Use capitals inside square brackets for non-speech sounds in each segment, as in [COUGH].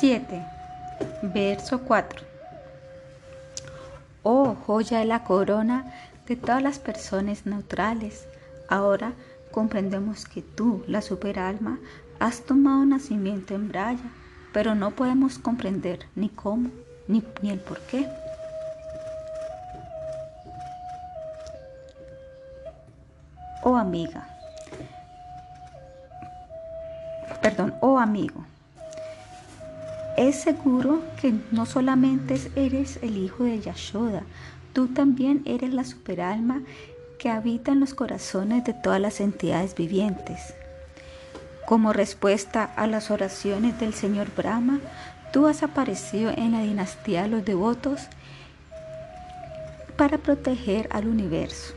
7. Verso 4. Oh joya de la corona de todas las personas neutrales, ahora comprendemos que tú, la superalma, has tomado nacimiento en Braya, pero no podemos comprender ni cómo, ni, ni el por qué. Oh amiga, perdón, oh amigo, es seguro que no solamente eres el hijo de Yashoda, tú también eres la superalma que habita en los corazones de todas las entidades vivientes. Como respuesta a las oraciones del Señor Brahma, tú has aparecido en la dinastía de los devotos para proteger al universo.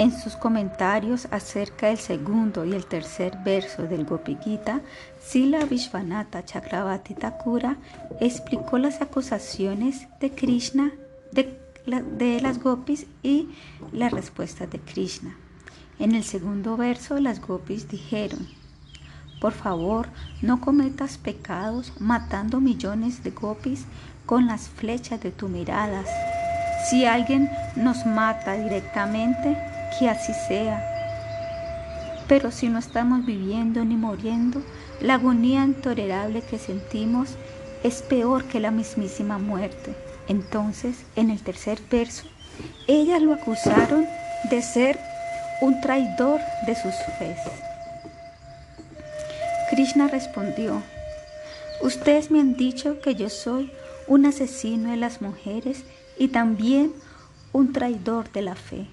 En sus comentarios acerca del segundo y el tercer verso del Gopi Gita, Sila Vishwanatha Chakravarti Thakura explicó las acusaciones de Krishna de, las gopis y las respuestas de Krishna. En el segundo verso las gopis dijeron, por favor, no cometas pecados matando millones de gopis con las flechas de tus miradas. Si alguien nos mata directamente, que así sea. Pero si no estamos viviendo ni muriendo, la agonía intolerable que sentimos es peor que la mismísima muerte. Entonces, en el tercer verso, ellas lo acusaron de ser un traidor de sus fes. Krishna respondió, ustedes me han dicho que yo soy un asesino de las mujeres y también un traidor de la fe.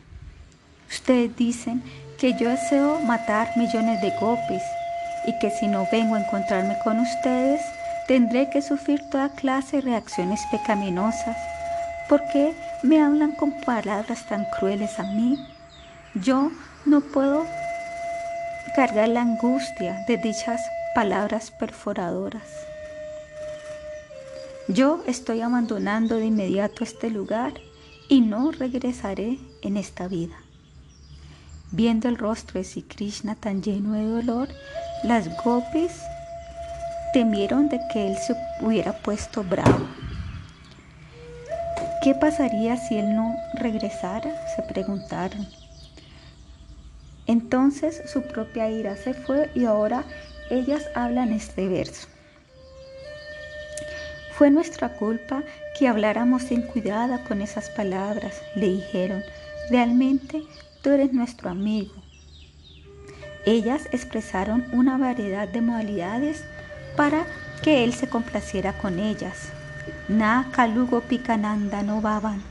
Ustedes dicen que yo deseo matar millones de gopis y que si no vengo a encontrarme con ustedes, tendré que sufrir toda clase de reacciones pecaminosas. ¿Por qué me hablan con palabras tan crueles a mí? Yo no puedo cargar la angustia de dichas palabras perforadoras. Yo estoy abandonando de inmediato este lugar y no regresaré en esta vida. Viendo el rostro de Sri Krishna tan lleno de dolor, las gopis temieron de que él se hubiera puesto bravo. ¿Qué pasaría si él no regresara? se preguntaron. Entonces su propia ira se fue y ahora ellas hablan este verso. Fue nuestra culpa que habláramos sin cuidado con esas palabras, le dijeron. Realmente tú eres nuestro amigo. Ellas expresaron una variedad de modalidades para que él se complaciera con ellas. Na Kalugo Pikananda no baban.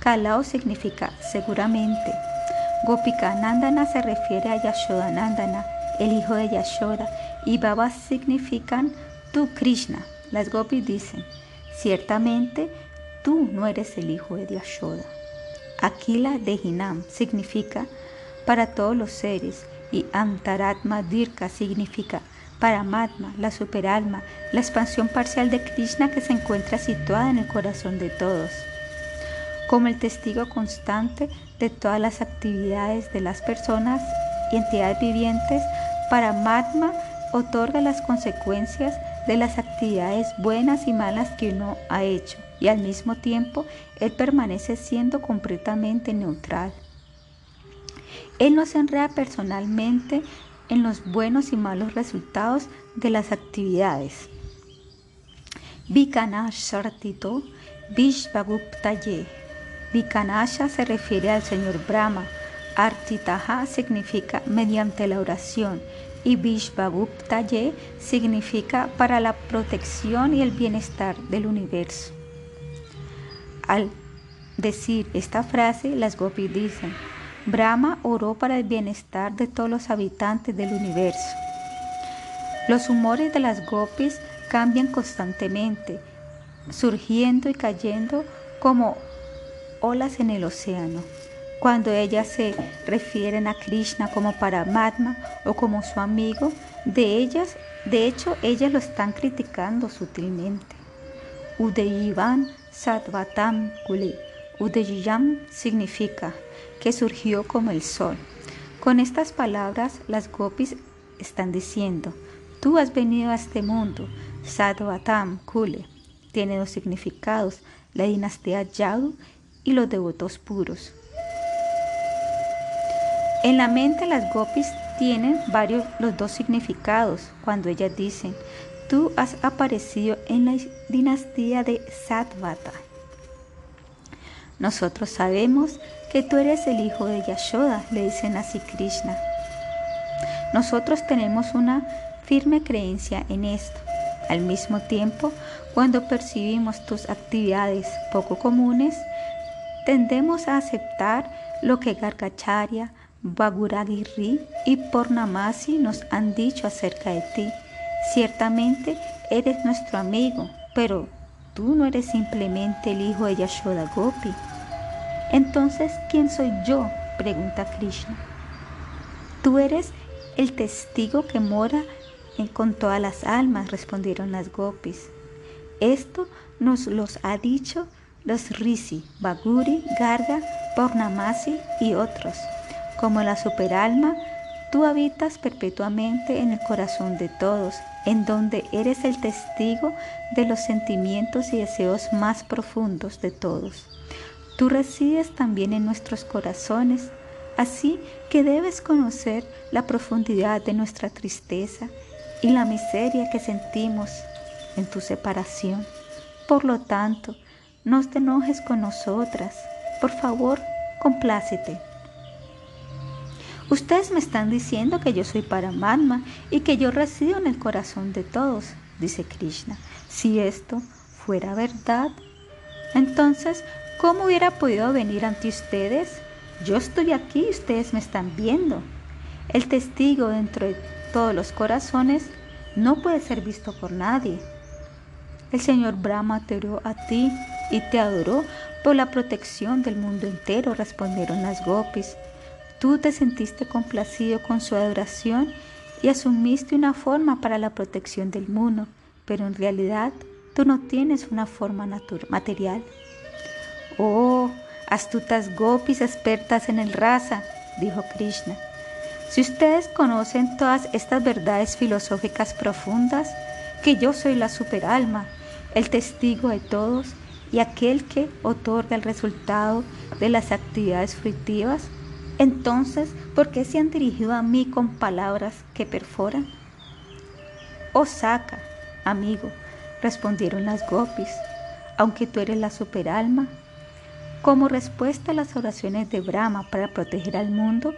Kalao significa seguramente. Gopikanandana se refiere a Yashodanandana, el hijo de Yashoda, y Baba significan tú Krishna. Las gopis dicen, ciertamente tú no eres el hijo de Yashoda. Aquila de Hinam significa para todos los seres y Antaratma Dirka significa para Matma, la superalma, la expansión parcial de Krishna que se encuentra situada en el corazón de todos. Como el testigo constante de todas las actividades de las personas y entidades vivientes, para Matma otorga las consecuencias de las actividades buenas y malas que uno ha hecho y al mismo tiempo Él permanece siendo completamente neutral. Él no se enreda personalmente en los buenos y malos resultados de las actividades. Vikanashartito Vishvaguptaye. Vikanasha se refiere al Señor Brahma. Artitaha significa mediante la oración y Vishvaguptaye significa para la protección y el bienestar del universo. Al decir esta frase, las gopis dicen, Brahma oró para el bienestar de todos los habitantes del universo. Los humores de las gopis cambian constantemente, surgiendo y cayendo como olas en el océano. Cuando ellas se refieren a Krishna como Paramatma o como su amigo, de ellas, de hecho, ellas lo están criticando sutilmente. Udeyivan Satvatam Kule. Udeyiyam significa que surgió como el sol. Con estas palabras, las gopis están diciendo, Tú has venido a este mundo, Sadvatam Kule. Tiene dos significados, la dinastía Yadu y los devotos puros. En la mente las gopis tienen varios los dos significados cuando ellas dicen, tú has aparecido en la dinastía de Satvata. Nosotros sabemos que tú eres el hijo de Yashoda, le dicen así Krishna. Nosotros tenemos una firme creencia en esto. Al mismo tiempo, cuando percibimos tus actividades poco comunes, tendemos a aceptar lo que Gargacharya, Baguragirri y Pornamasi nos han dicho acerca de ti. Ciertamente eres nuestro amigo, pero tú no eres simplemente el hijo de Yashoda Gopi. Entonces, ¿quién soy yo? pregunta Krishna. Tú eres el testigo que mora con todas las almas, respondieron las gopis. Esto nos los ha dicho los Rishi, Baguri, Garga, Pornamasi y otros. Como la superalma, tú habitas perpetuamente en el corazón de todos, en donde eres el testigo de los sentimientos y deseos más profundos de todos. Tú resides también en nuestros corazones, así que debes conocer la profundidad de nuestra tristeza y la miseria que sentimos en tu separación. Por lo tanto, no te enojes con nosotras. Por favor, complácete. Ustedes me están diciendo que yo soy Paramatma y que yo resido en el corazón de todos, dice Krishna. Si esto fuera verdad, entonces, ¿cómo hubiera podido venir ante ustedes? Yo estoy aquí y ustedes me están viendo. El testigo dentro de todos los corazones no puede ser visto por nadie. El Señor Brahma te oró a ti y te adoró por la protección del mundo entero, respondieron las gopis. Tú te sentiste complacido con su adoración y asumiste una forma para la protección del mundo, pero en realidad tú no tienes una forma material. Oh, astutas gopis expertas en el rasa, dijo Krishna. Si ustedes conocen todas estas verdades filosóficas profundas, que yo soy la superalma, el testigo de todos y aquel que otorga el resultado de las actividades fruitivas, entonces, ¿por qué se han dirigido a mí con palabras que perforan? Osaka, amigo, respondieron las gopis, aunque tú eres la superalma. Como respuesta a las oraciones de Brahma para proteger al mundo,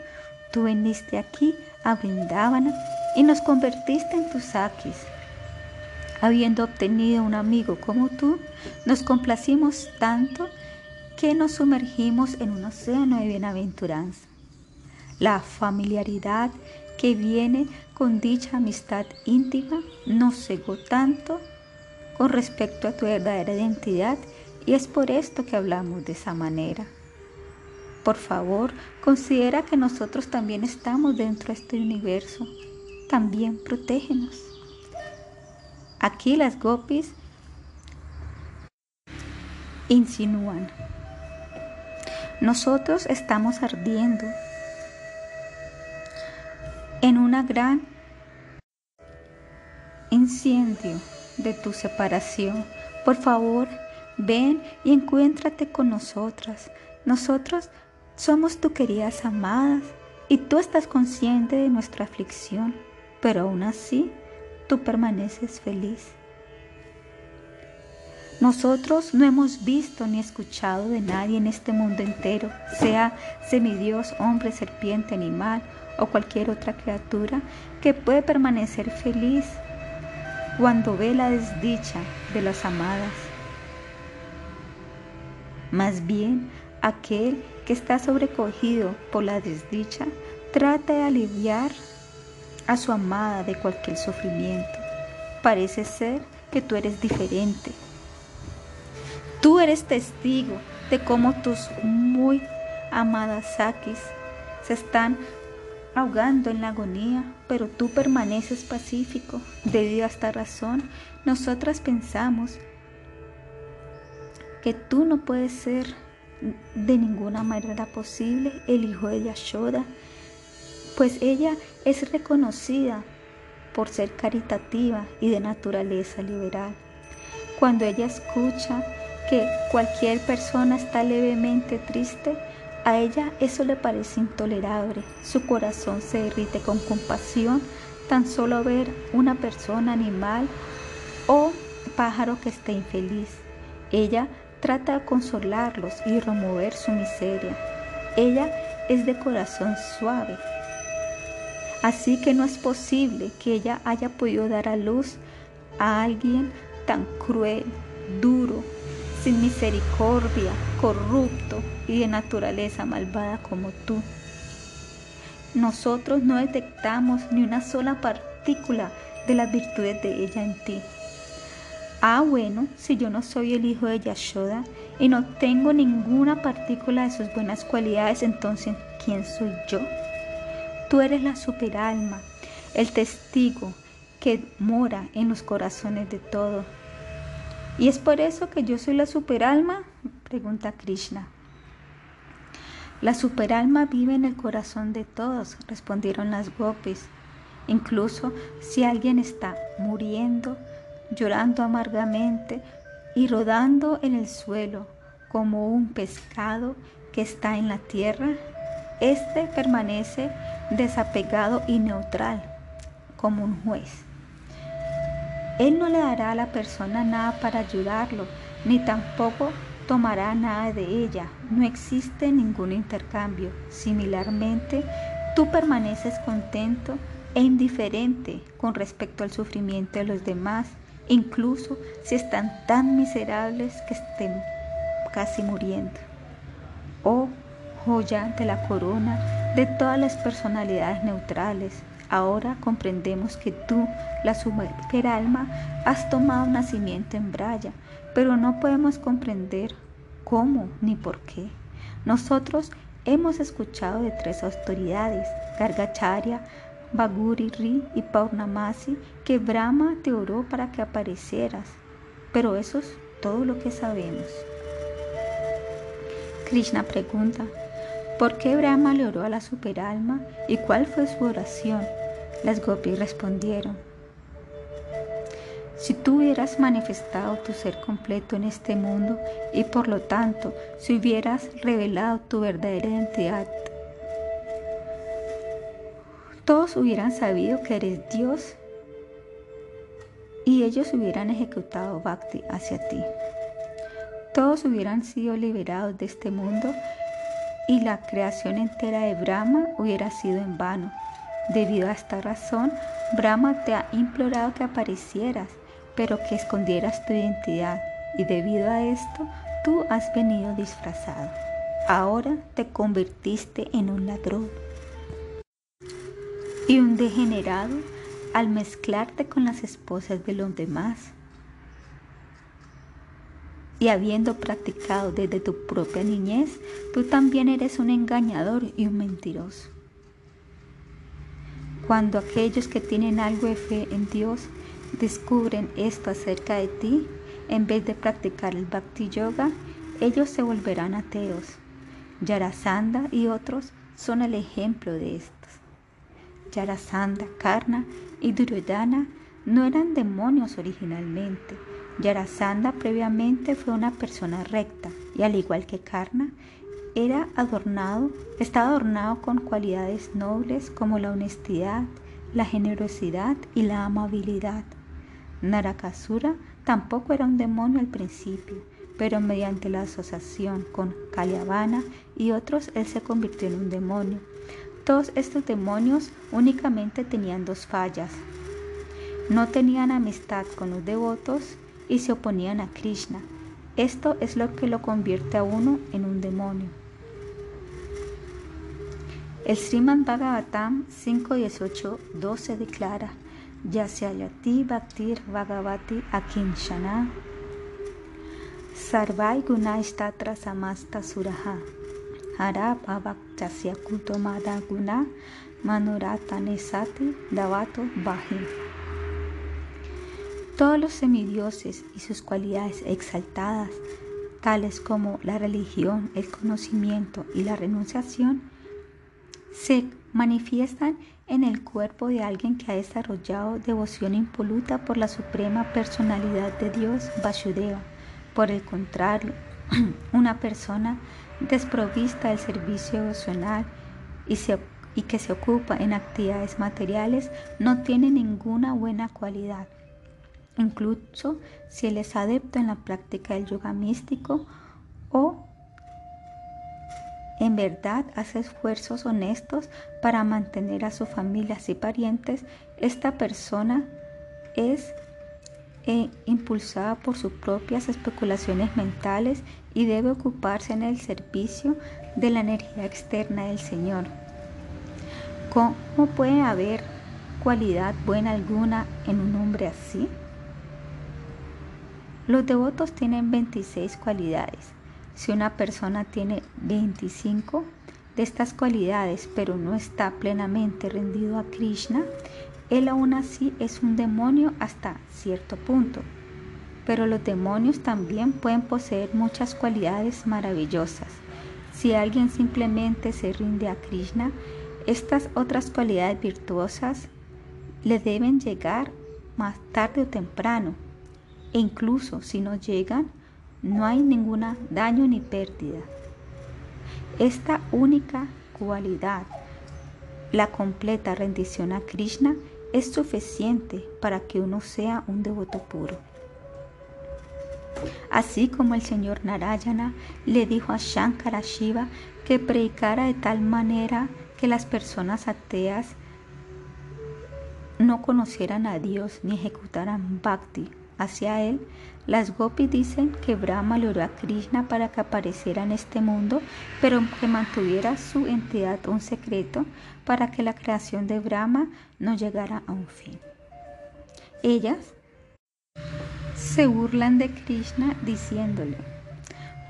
tú viniste aquí a Brindavana y nos convertiste en tus sakis. Habiendo obtenido un amigo como tú, nos complacimos tanto que nos sumergimos en un océano de bienaventuranza. La familiaridad que viene con dicha amistad íntima nos cegó tanto con respecto a tu verdadera identidad y es por esto que hablamos de esa manera. Por favor, considera que nosotros también estamos dentro de este universo. También protégenos. Aquí las gopis insinúan. Nosotros estamos ardiendo en una gran incendio de tu separación. Por favor, ven y encuéntrate con nosotras. Nosotros somos tu queridas amadas y tú estás consciente de nuestra aflicción, pero aún así tú permaneces feliz. Nosotros no hemos visto ni escuchado de nadie en este mundo entero, sea semidios, hombre, serpiente, animal o cualquier otra criatura, que puede permanecer feliz cuando ve la desdicha de las amadas. Más bien, aquel que está sobrecogido por la desdicha trata de aliviar a su amada de cualquier sufrimiento. Parece ser que tú eres diferente Tú eres testigo de cómo tus muy amadas Sakis se están ahogando en la agonía, pero tú permaneces pacífico. Debido a esta razón, nosotras pensamos que tú no puedes ser de ninguna manera posible el hijo de Yashoda, pues ella es reconocida por ser caritativa y de naturaleza liberal. Cuando ella escucha que cualquier persona está levemente triste, a ella eso le parece intolerable. Su corazón se derrite con compasión tan solo ver una persona, animal o pájaro que esté infeliz. Ella trata de consolarlos y remover su miseria. Ella es de corazón suave. Así que no es posible que ella haya podido dar a luz a alguien tan cruel, duro, sin misericordia, corrupto y de naturaleza malvada como tú. Nosotros no detectamos ni una sola partícula de las virtudes de ella en ti. Ah, bueno, si yo no soy el hijo de Yashoda y no tengo ninguna partícula de sus buenas cualidades, entonces, ¿quién soy yo? Tú eres la superalma, el testigo que mora en los corazones de todos. ¿Y es por eso que yo soy la superalma? Pregunta Krishna. La superalma vive en el corazón de todos, respondieron las gopis. Incluso si alguien está muriendo, llorando amargamente y rodando en el suelo como un pescado que está en la tierra, éste permanece desapegado y neutral como un juez. Él no le dará a la persona nada para ayudarlo, ni tampoco tomará nada de ella. No existe ningún intercambio. Similarmente, tú permaneces contento e indiferente con respecto al sufrimiento de los demás incluso si están tan miserables que estén casi muriendo. Oh joya de la corona de todas las personalidades neutrales, ahora comprendemos que tú, la superalma, has tomado nacimiento en Braya, pero no podemos comprender cómo ni por qué. Nosotros hemos escuchado de tres autoridades, Gargacharya, Baguri Ri y Paurnamasi que Brahma te oró para que aparecieras, pero eso es todo lo que sabemos. Krishna pregunta, ¿por qué Brahma le oró a la superalma y cuál fue su oración? Las gopis respondieron, si tú hubieras manifestado tu ser completo en este mundo y por lo tanto si hubieras revelado tu verdadera identidad todos hubieran sabido que eres Dios y ellos hubieran ejecutado Bhakti hacia ti. Todos hubieran sido liberados de este mundo y la creación entera de Brahma hubiera sido en vano. Debido a esta razón, Brahma te ha implorado que aparecieras, pero que escondieras tu identidad, y debido a esto, tú has venido disfrazado. Ahora te convertiste en un ladrón y un degenerado al mezclarte con las esposas de los demás. Y habiendo practicado desde tu propia niñez, tú también eres un engañador y un mentiroso. Cuando aquellos que tienen algo de fe en Dios descubren esto acerca de ti, en vez de practicar el Bhakti Yoga, ellos se volverán ateos. Yarasanda y otros son el ejemplo de esto. Yarasandha, Karna y Duryodhana no eran demonios originalmente. Yarasandha previamente fue una persona recta y al igual que Karna, era adornado, estaba adornado con cualidades nobles como la honestidad, la generosidad y la amabilidad. Narakasura tampoco era un demonio al principio, pero mediante la asociación con Kalyavana y otros él se convirtió en un demonio. Todos estos demonios únicamente tenían dos fallas. No tenían amistad con los devotos y se oponían a Krishna. Esto es lo que lo convierte a uno en un demonio. El Sriman Bhagavatam 5.18.12 declara Yasyayati Bhaktir Bhagavati Akinshana Sarvai Gunaistatra Samasta Suraha guna davato Todos los semidioses y sus cualidades exaltadas, tales como la religión, el conocimiento y la renunciación, se manifiestan en el cuerpo de alguien que ha desarrollado devoción impoluta por la suprema personalidad de Dios, Vasudeva. Por el contrario, [CLEARS THROAT] una persona desprovista del servicio devocional y, y que se ocupa en actividades materiales no tiene ninguna buena cualidad. Incluso si él es adepto en la práctica del yoga místico o en verdad hace esfuerzos honestos para mantener a sus familias y parientes, esta persona es eh, impulsada por sus propias especulaciones mentales y debe ocuparse en el servicio de la energía externa del Señor. ¿Cómo puede haber cualidad buena alguna en un hombre así? Los devotos tienen 26 cualidades si una persona tiene 25 de estas cualidades pero no está plenamente rendido a Krishna, él aún así es un demonio hasta cierto punto. Pero los demonios también pueden poseer muchas cualidades maravillosas. Si alguien simplemente se rinde a Krishna, estas otras cualidades virtuosas le deben llegar más tarde o temprano. E incluso si no llegan, no hay ningún daño ni pérdida. Esta única cualidad, la completa rendición a Krishna, es suficiente para que uno sea un devoto puro. Así como el señor Narayana le dijo a Shankara Shiva que predicara de tal manera que las personas ateas no conocieran a Dios ni ejecutaran bhakti hacia él, las gopis dicen que Brahma le oró a Krishna para que apareciera en este mundo, pero que mantuviera su entidad un secreto para que la creación de Brahma no llegara a un fin. Ellas se burlan de Krishna diciéndole,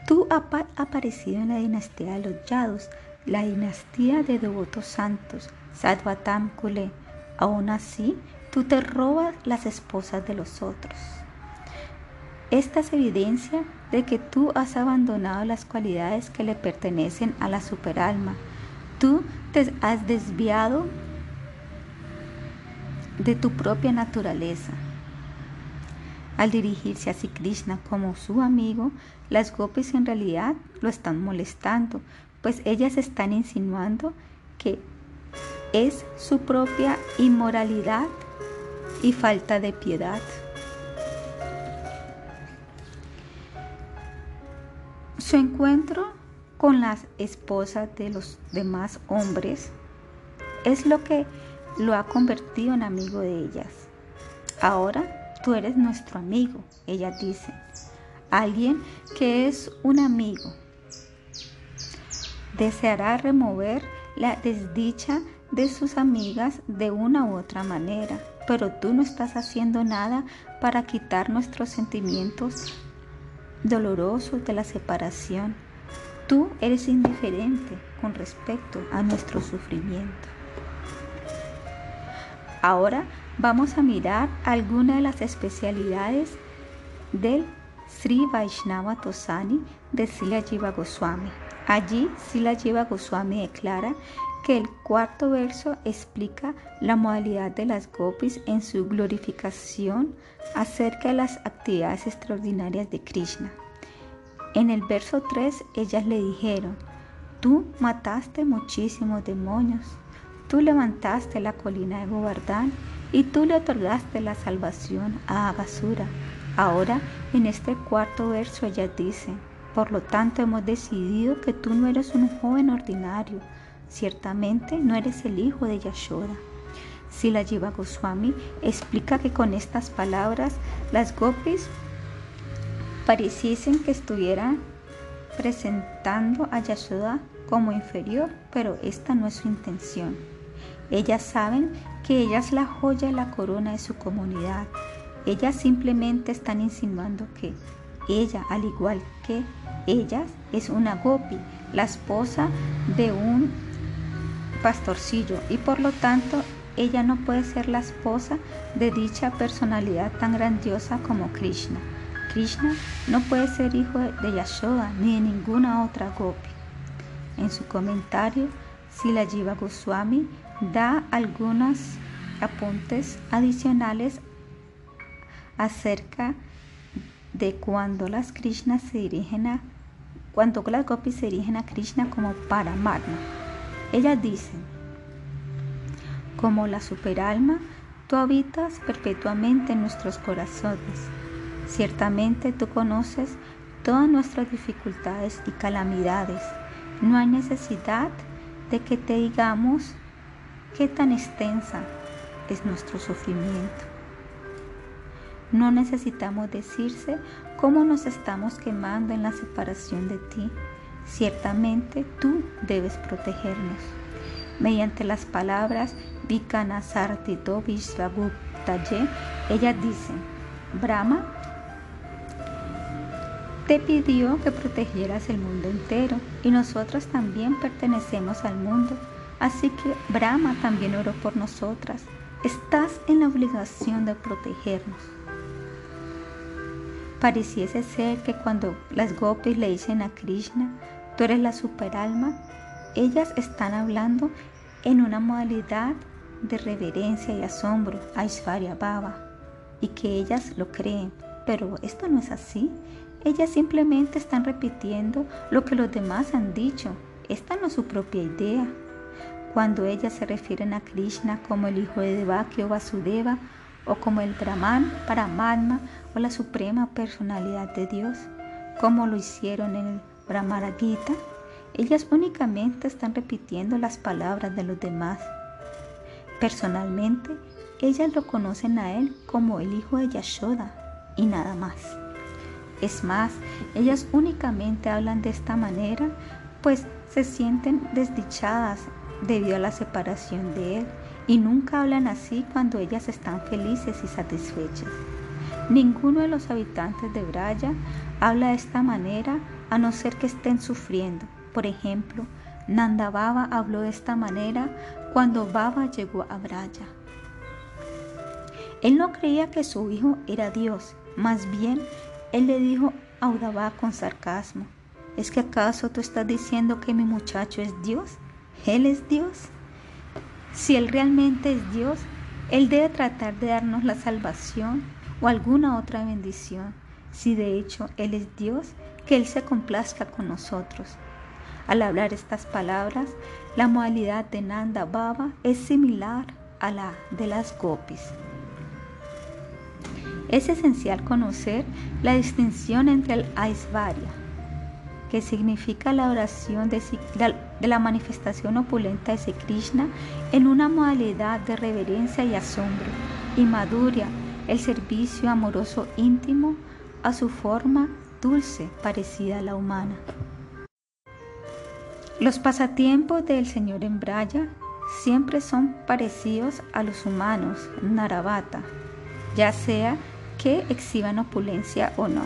tú has aparecido en la dinastía de los Yadus, la dinastía de devotos santos, Sadvatam Kule. Aún así, tú te robas las esposas de los otros. Esta es evidencia de que tú has abandonado las cualidades que le pertenecen a la superalma. Tú te has desviado de tu propia naturaleza. Al dirigirse a Krishna como su amigo, las gopis en realidad lo están molestando, pues ellas están insinuando que es su propia inmoralidad y falta de piedad. Su encuentro con las esposas de los demás hombres es lo que lo ha convertido en amigo de ellas. Ahora tú eres nuestro amigo, ella dice. Alguien que es un amigo. Deseará remover la desdicha de sus amigas de una u otra manera, pero tú no estás haciendo nada para quitar nuestros sentimientos doloroso de la separación. Tú eres indiferente con respecto a nuestro sufrimiento. Ahora vamos a mirar algunas de las especialidades del Sri Vaishnava Tosani de Sila Jiva Goswami. Allí Sila Jiva Goswami declara que el cuarto verso explica la modalidad de las gopis en su glorificación acerca de las actividades extraordinarias de Krishna. En el verso 3 ellas le dijeron, tú mataste muchísimos demonios, tú levantaste la colina de Govardhan y tú le otorgaste la salvación a Agasura. Ahora, en este cuarto verso ellas dicen, por lo tanto hemos decidido que tú no eres un joven ordinario, ciertamente no eres el hijo de Yashoda. la Jiva Goswami explica que con estas palabras las gopis pareciesen que estuvieran presentando a Yashoda como inferior, pero esta no es su intención. Ellas saben que ella es la joya y la corona de su comunidad. Ellas simplemente están insinuando que ella, al igual que ellas, es una gopi, la esposa de un pastorcillo, y por lo tanto ella no puede ser la esposa de dicha personalidad tan grandiosa como Krishna. Krishna no puede ser hijo de Yashoda ni de ninguna otra gopi. En su comentario, Sila Jiva Goswami da algunos apuntes adicionales acerca de cuando las Krishnas se dirigen a cuando las gopis se dirigen a Krishna como Paramatma. Ellas dicen, como la superalma, tú habitas perpetuamente en nuestros corazones. Ciertamente tú conoces todas nuestras dificultades y calamidades. No hay necesidad de que te digamos qué tan extensa es nuestro sufrimiento. No necesitamos decirse cómo nos estamos quemando en la separación de ti. Ciertamente tú debes protegernos. Mediante las palabras Vikana Sartito Vishvabhutaye, ella dice, Brahma te pidió que protegieras el mundo entero y nosotros también pertenecemos al mundo. Así que Brahma también oró por nosotras. Estás en la obligación de protegernos. Pareciese ser que cuando las gopis le dicen a Krishna, tú eres la superalma, ellas están hablando en una modalidad de reverencia y asombro a Isvarya Baba y que ellas lo creen. Pero esto no es así. Ellas simplemente están repitiendo lo que los demás han dicho. Esta no es su propia idea. Cuando ellas se refieren a Krishna como el hijo de Devaki o Vasudeva, o como el Brahman, Paramatma o la suprema personalidad de Dios, como lo hicieron en el Brahmara Gita, ellas únicamente están repitiendo las palabras de los demás. Personalmente, ellas lo conocen a él como el hijo de Yashoda y nada más. Es más, ellas únicamente hablan de esta manera, pues se sienten desdichadas debido a la separación de él y nunca hablan así cuando ellas están felices y satisfechas. Ninguno de los habitantes de Braya habla de esta manera a no ser que estén sufriendo. Por ejemplo, Nanda Baba habló de esta manera cuando Baba llegó a Braya. Él no creía que su hijo era Dios, más bien él le dijo a Udava con sarcasmo, ¿es que acaso tú estás diciendo que mi muchacho es Dios? ¿Él es Dios? Si Él realmente es Dios, Él debe tratar de darnos la salvación o alguna otra bendición. Si de hecho Él es Dios, que Él se complazca con nosotros. Al hablar estas palabras, la modalidad de Nanda Baba es similar a la de las gopis. Es esencial conocer la distinción entre el Aisvarya, que significa la oración de, la manifestación opulenta de Krishna en una modalidad de reverencia y asombro, y Madhurya, el servicio amoroso íntimo a su forma dulce parecida a la humana. Los pasatiempos del Señor en Braya siempre son parecidos a los humanos, Narabata, ya sea que exhiban opulencia o no.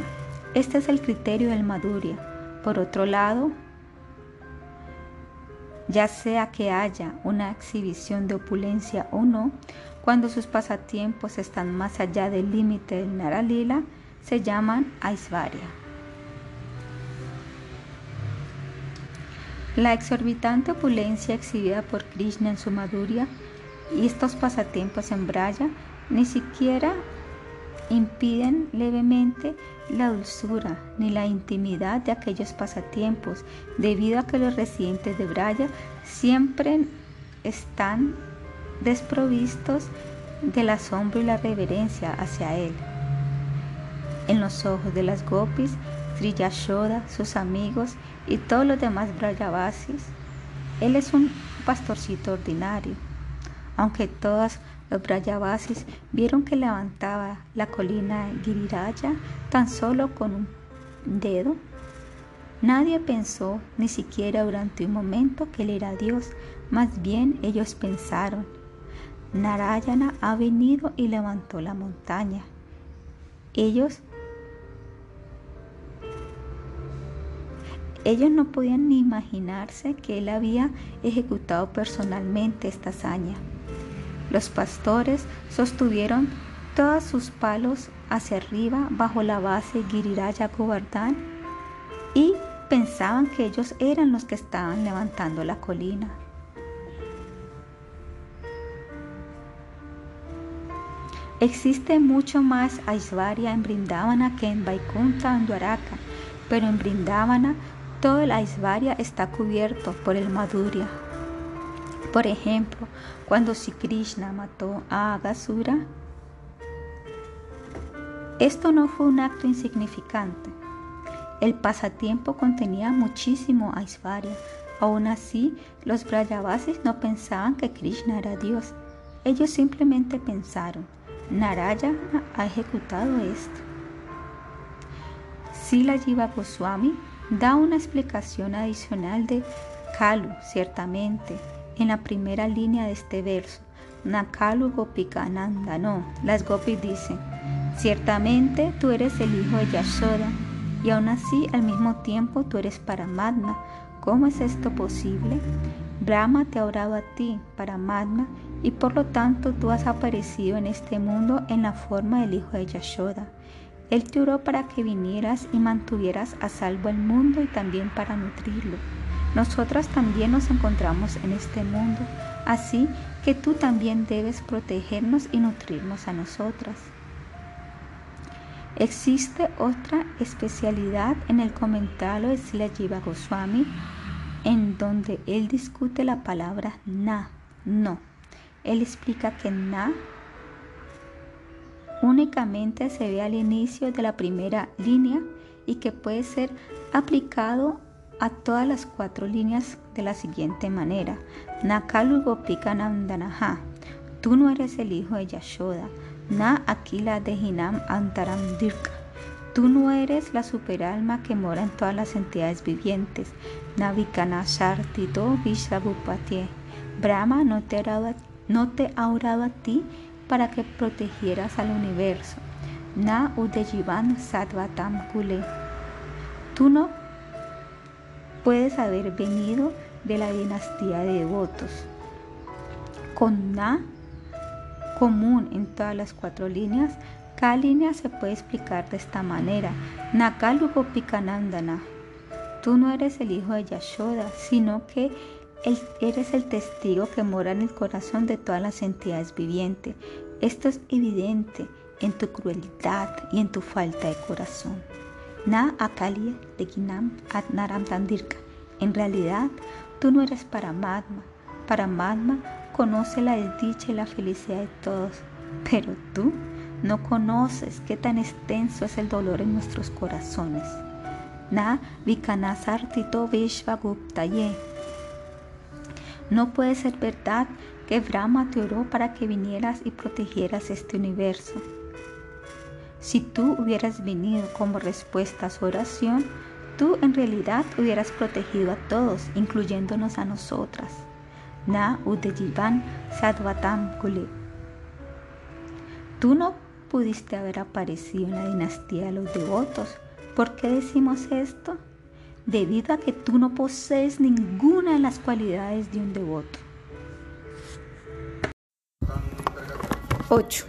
Este es el criterio del Madhurya por otro lado, ya sea que haya una exhibición de opulencia o no, cuando sus pasatiempos están más allá del límite del Naralila, se llaman Aisvarya. La exorbitante opulencia exhibida por Krishna en su Madhurya y estos pasatiempos en Braya ni siquiera impiden levemente la dulzura ni la intimidad de aquellos pasatiempos, debido a que los residentes de Braya siempre están desprovistos del asombro y la reverencia hacia él. En los ojos de las gopis, Sri sus amigos y todos los demás Brayavasis, él es un pastorcito ordinario, aunque todas los Brayavasis vieron que levantaba la colina Giriraya tan solo con un dedo. Nadie pensó ni siquiera durante un momento que él era Dios, más bien ellos pensaron, Narayana ha venido y levantó la montaña. Ellos Ellos no podían ni imaginarse que él había ejecutado personalmente esta hazaña. Los pastores sostuvieron todos sus palos hacia arriba bajo la base Giriraya Govardhan y pensaban que ellos eran los que estaban levantando la colina. Existe mucho más Aishwarya en Brindavana que en Vaikunta en Dwaraka, pero en Brindavana todo el Aishvarya está cubierto por el Madhurya. Por ejemplo, cuando Sri Krishna mató a Agasura, esto no fue un acto insignificante. El pasatiempo contenía muchísimo Aishvarya. Aún así, los Brajavasis no pensaban que Krishna era Dios. Ellos simplemente pensaron, Narayana ha ejecutado esto. Sila Jiva Goswami da una explicación adicional de Kalu, ciertamente, en la primera línea de este verso. Nakalu Gopikananda, no, las gopis dicen, ciertamente tú eres el hijo de Yashoda y aún así al mismo tiempo tú eres Paramatma. ¿Cómo es esto posible? Brahma te ha orado a ti, Paramatma, y por lo tanto tú has aparecido en este mundo en la forma del hijo de Yashoda. Él te oró para que vinieras y mantuvieras a salvo el mundo y también para nutrirlo. Nosotras también nos encontramos en este mundo, así que tú también debes protegernos y nutrirnos a nosotras. Existe otra especialidad en el comentario de Sila Jiva Goswami en donde él discute la palabra na, no. Él explica que na únicamente se ve al inicio de la primera línea y que puede ser aplicado a todas las cuatro líneas de la siguiente manera. Nakalu Gopikanandanaha. Tú no eres el hijo de Yashoda. Na Akila de Hinam Antaram Dirka. Tú no eres la superalma que mora en todas las entidades vivientes. Navikana Shartito Vishabhupatie. Brahma no te ha orado a ti para que protegieras al universo. Na Udejivan Satvatam Kule. Tú no puedes haber venido de la dinastía de devotos. Con Na común en todas las cuatro líneas, cada línea se puede explicar de esta manera. Nakalu Pikanandana. Tú no eres el hijo de Yashoda, sino que eres el testigo que mora en el corazón de todas las entidades vivientes. Esto es evidente en tu crueldad y en tu falta de corazón. Na Akali de Ginam Adnaram Tandirka. En realidad, tú no eres Paramatma. Paramatma conoce la desdicha y la felicidad de todos, pero tú no conoces qué tan extenso es el dolor en nuestros corazones. Na Vikanasartito Vishvaguptaye no puede ser verdad que Brahma te oró para que vinieras y protegieras este universo. Si tú hubieras venido como respuesta a su oración, tú en realidad hubieras protegido a todos, incluyéndonos a nosotras. Na Udejivan Sadvatam Kule. Tú no pudiste haber aparecido en la dinastía de los devotos. ¿Por qué decimos esto? Debido a que tú no posees ninguna de las cualidades de un devoto. 8.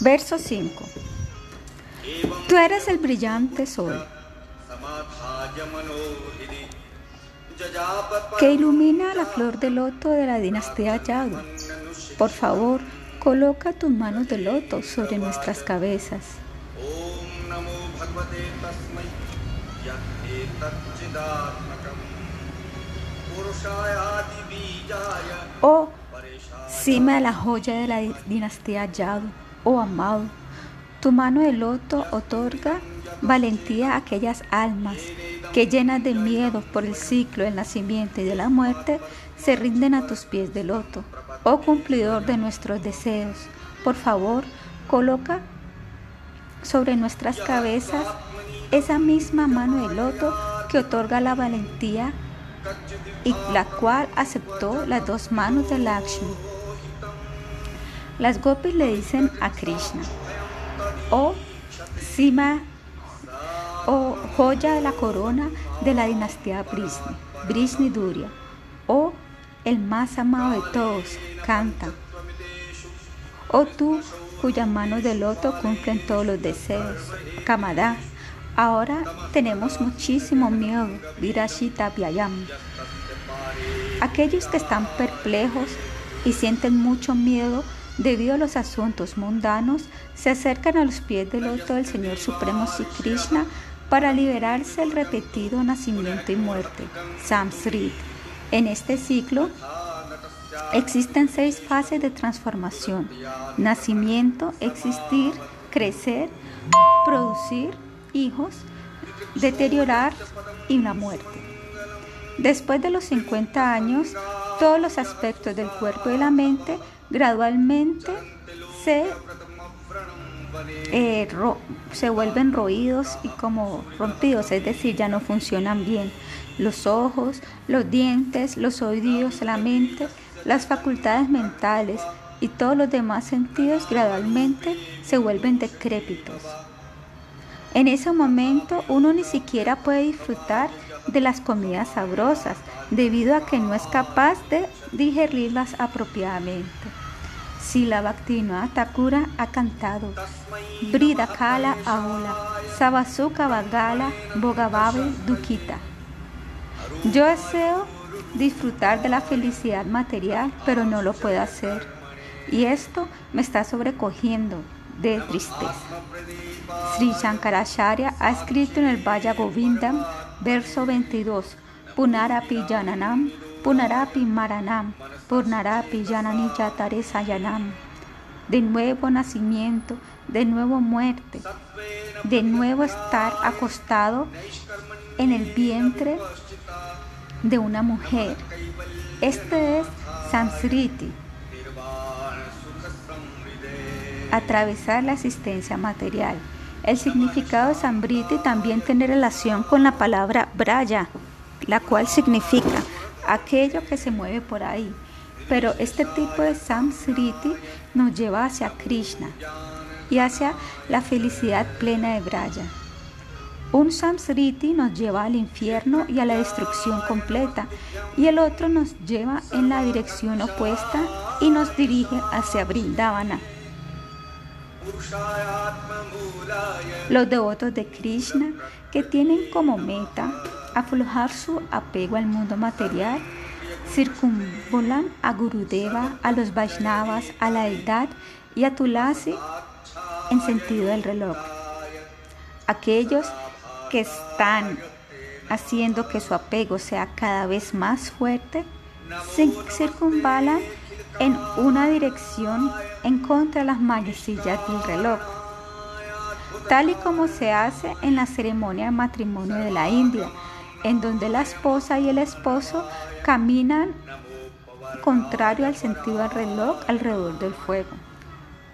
Verso 5. Tú eres el brillante sol que ilumina la flor de loto de la dinastía Yadu. Por favor, Coloca tus manos de loto sobre nuestras cabezas. Oh, cima de la joya de la dinastía Yadu, oh amado, tu mano de loto otorga valentía a aquellas almas que llenas de miedo por el ciclo del nacimiento y de la muerte se rinden a tus pies de loto. Oh cumplidor de nuestros deseos, por favor, coloca sobre nuestras cabezas esa misma mano de loto que otorga la valentía y la cual aceptó las dos manos de Lakshmi. Las gopis le dicen a Krishna, oh cima, oh joya de la corona de la dinastía Brisni, Brisni Durya, oh el más amado de todos, canta. Oh tú, cuyas manos de loto cumplen todos los deseos, Kamada, ahora tenemos muchísimo miedo, Virashita Vyayam. Aquellos que están perplejos y sienten mucho miedo debido a los asuntos mundanos se acercan a los pies del loto del Señor Supremo Sri Krishna para liberarse del repetido nacimiento y muerte, Samsrit. En este ciclo existen seis fases de transformación. Nacimiento, existir, crecer, producir hijos, deteriorar y una muerte. Después de los 50 años, todos los aspectos del cuerpo y la mente gradualmente se, eh, se vuelven roídos y como rompidos, es decir, ya no funcionan bien. Los ojos, los dientes, los oídos, la mente, las facultades mentales y todos los demás sentidos gradualmente se vuelven decrépitos. En ese momento uno ni siquiera puede disfrutar de las comidas sabrosas debido a que no es capaz de digerirlas apropiadamente. Sila Bhaktivinoda Thakura ha cantado Brida Kala Aula, Sabasuka Vagala, Bogababe Dukita. Yo deseo disfrutar de la felicidad material, pero no lo puedo hacer. Y esto me está sobrecogiendo de tristeza. Sri Shankaracharya ha escrito en el Vaya Govindam, verso 22, Punarapi Jananam, Punarapi Maranam, Punarapi Janani Yatare Sayanam. De nuevo nacimiento, de nuevo muerte, de nuevo estar acostado en el vientre de una mujer. Este es Samsriti atravesar la existencia material. El significado de Sambriti también tiene relación con la palabra Braya, la cual significa aquello que se mueve por ahí. Pero este tipo de Samsriti nos lleva hacia Krishna y hacia la felicidad plena de Braya. Un Samsriti nos lleva al infierno y a la destrucción completa, y el otro nos lleva en la dirección opuesta y nos dirige hacia Brindavana. Los devotos de Krishna que tienen como meta aflojar su apego al mundo material circunvolan a Gurudeva, a los Vaishnavas, a la Edad y a Tulasi en sentido del reloj. Aquellos que están haciendo que su apego sea cada vez más fuerte, se circunvalan en una dirección en contra de las manecillas del reloj, tal y como se hace en la ceremonia de matrimonio de la India, en donde la esposa y el esposo caminan contrario al sentido del reloj alrededor del fuego.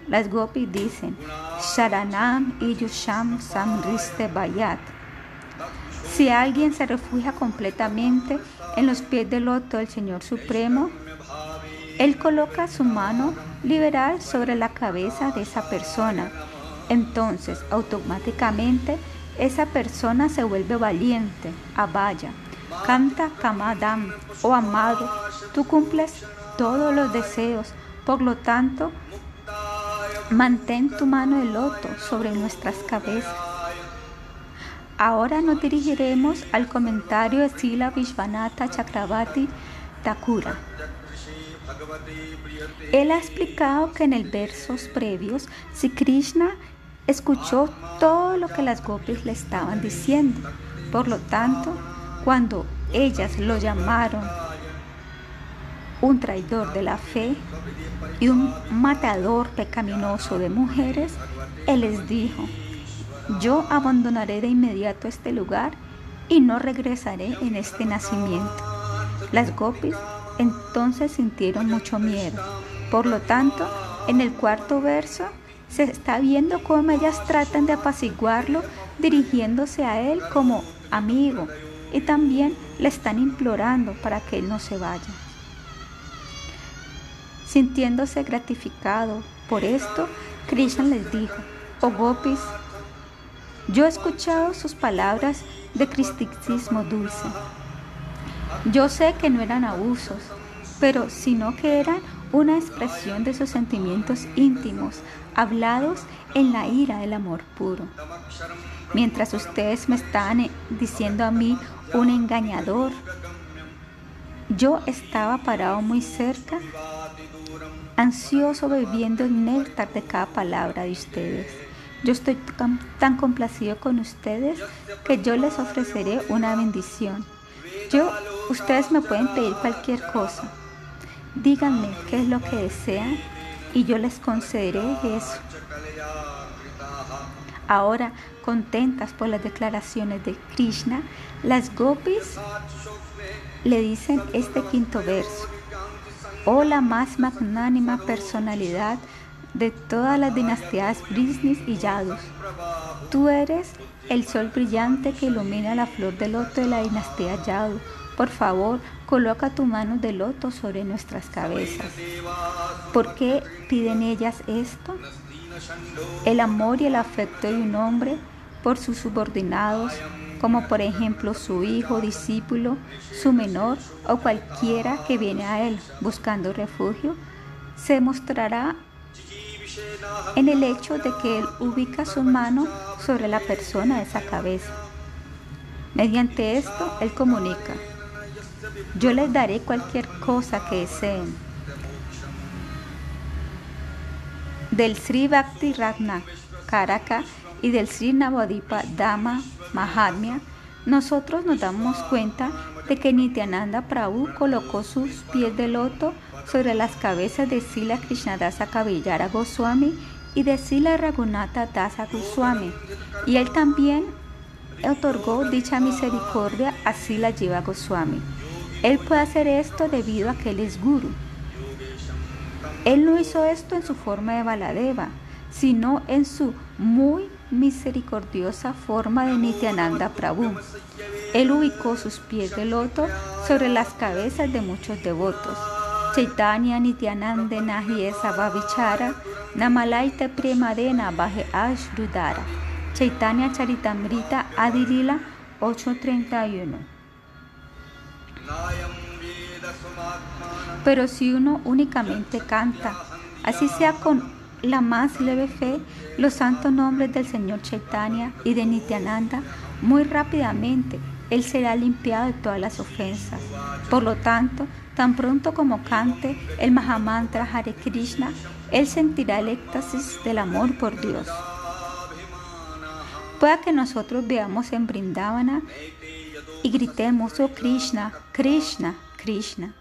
Las gopis dicen, Sharanam y Yusham Samriste Bayat. Si alguien se refugia completamente en los pies del loto del Señor Supremo, él coloca su mano liberal sobre la cabeza de esa persona. Entonces, automáticamente, esa persona se vuelve valiente, abaya. Canta Kamadam, oh amado, tú cumples todos los deseos, por lo tanto, mantén tu mano de loto sobre nuestras cabezas. Ahora nos dirigiremos al comentario de Sila Vishvanatha Chakravarti Thakura. Él ha explicado que en el versos previos, si Krishna escuchó todo lo que las gopis le estaban diciendo. Por lo tanto, cuando ellas lo llamaron un traidor de la fe y un matador pecaminoso de mujeres, él les dijo, yo abandonaré de inmediato este lugar y no regresaré en este nacimiento. Las gopis entonces sintieron mucho miedo. Por lo tanto, en el cuarto verso se está viendo cómo ellas tratan de apaciguarlo dirigiéndose a él como amigo y también le están implorando para que él no se vaya. Sintiéndose gratificado por esto, Krishna les dijo, oh gopis, yo he escuchado sus palabras de cristicismo dulce yo sé que no eran abusos, pero sino que eran una expresión de sus sentimientos íntimos, hablados en la ira del amor puro. Mientras ustedes me están eh, diciendo a mí un engañador, Yo estaba parado muy cerca, ansioso bebiendo el néctar de cada palabra de ustedes. Yo estoy tan complacido con ustedes que yo les ofreceré una bendición. Yo, ustedes me pueden pedir cualquier cosa. Díganme qué es lo que desean y yo les concederé eso. Ahora, contentas por las declaraciones de Krishna, las gopis le dicen este quinto verso. Oh la más magnánima personalidad de todas las dinastías Brisnis y Yadus. Tú eres el sol brillante que ilumina la flor de loto de la dinastía Yadu. Por favor, coloca tu mano de loto sobre nuestras cabezas. ¿Por qué piden ellas esto? El amor y el afecto de un hombre por sus subordinados, como por ejemplo su hijo, discípulo, su menor o cualquiera que viene a él buscando refugio, se mostrará en el hecho de que él ubica su mano sobre la persona de esa cabeza. Mediante esto, él comunica, yo les daré cualquier cosa que deseen. Del Sri Bhakti Ragna Karaka y del Sri Navadipa Dama Mahatmya, nosotros nos damos cuenta de que Nityananda Prabhu colocó sus pies de loto sobre las cabezas de Sila Krishnadasa Kavillara Goswami y de Sila Raghunatha Dasa Goswami, y él también otorgó dicha misericordia a Sila Jiva Goswami. Él puede hacer esto debido a que él es guru. Él no hizo esto en su forma de Baladeva, sino en su muy misericordiosa forma de Nityananda Prabhu. Él ubicó sus pies de loto sobre las cabezas de muchos devotos. Chaitanya Nityananda Nahi Babichara Namalaita Premadena Baje Ashrudara. Chaitanya Charitamrita Adilila 831. Pero si uno únicamente canta, así sea con la más leve fe, los santos nombres del Señor Chaitanya y de Nityananda, muy rápidamente él será limpiado de todas las ofensas. Por lo tanto, tan pronto como cante el Mahamantra Hare Krishna, él sentirá el éxtasis del amor por Dios. Pueda que nosotros veamos en Brindavana y gritemos, oh Krishna, Krishna, Krishna.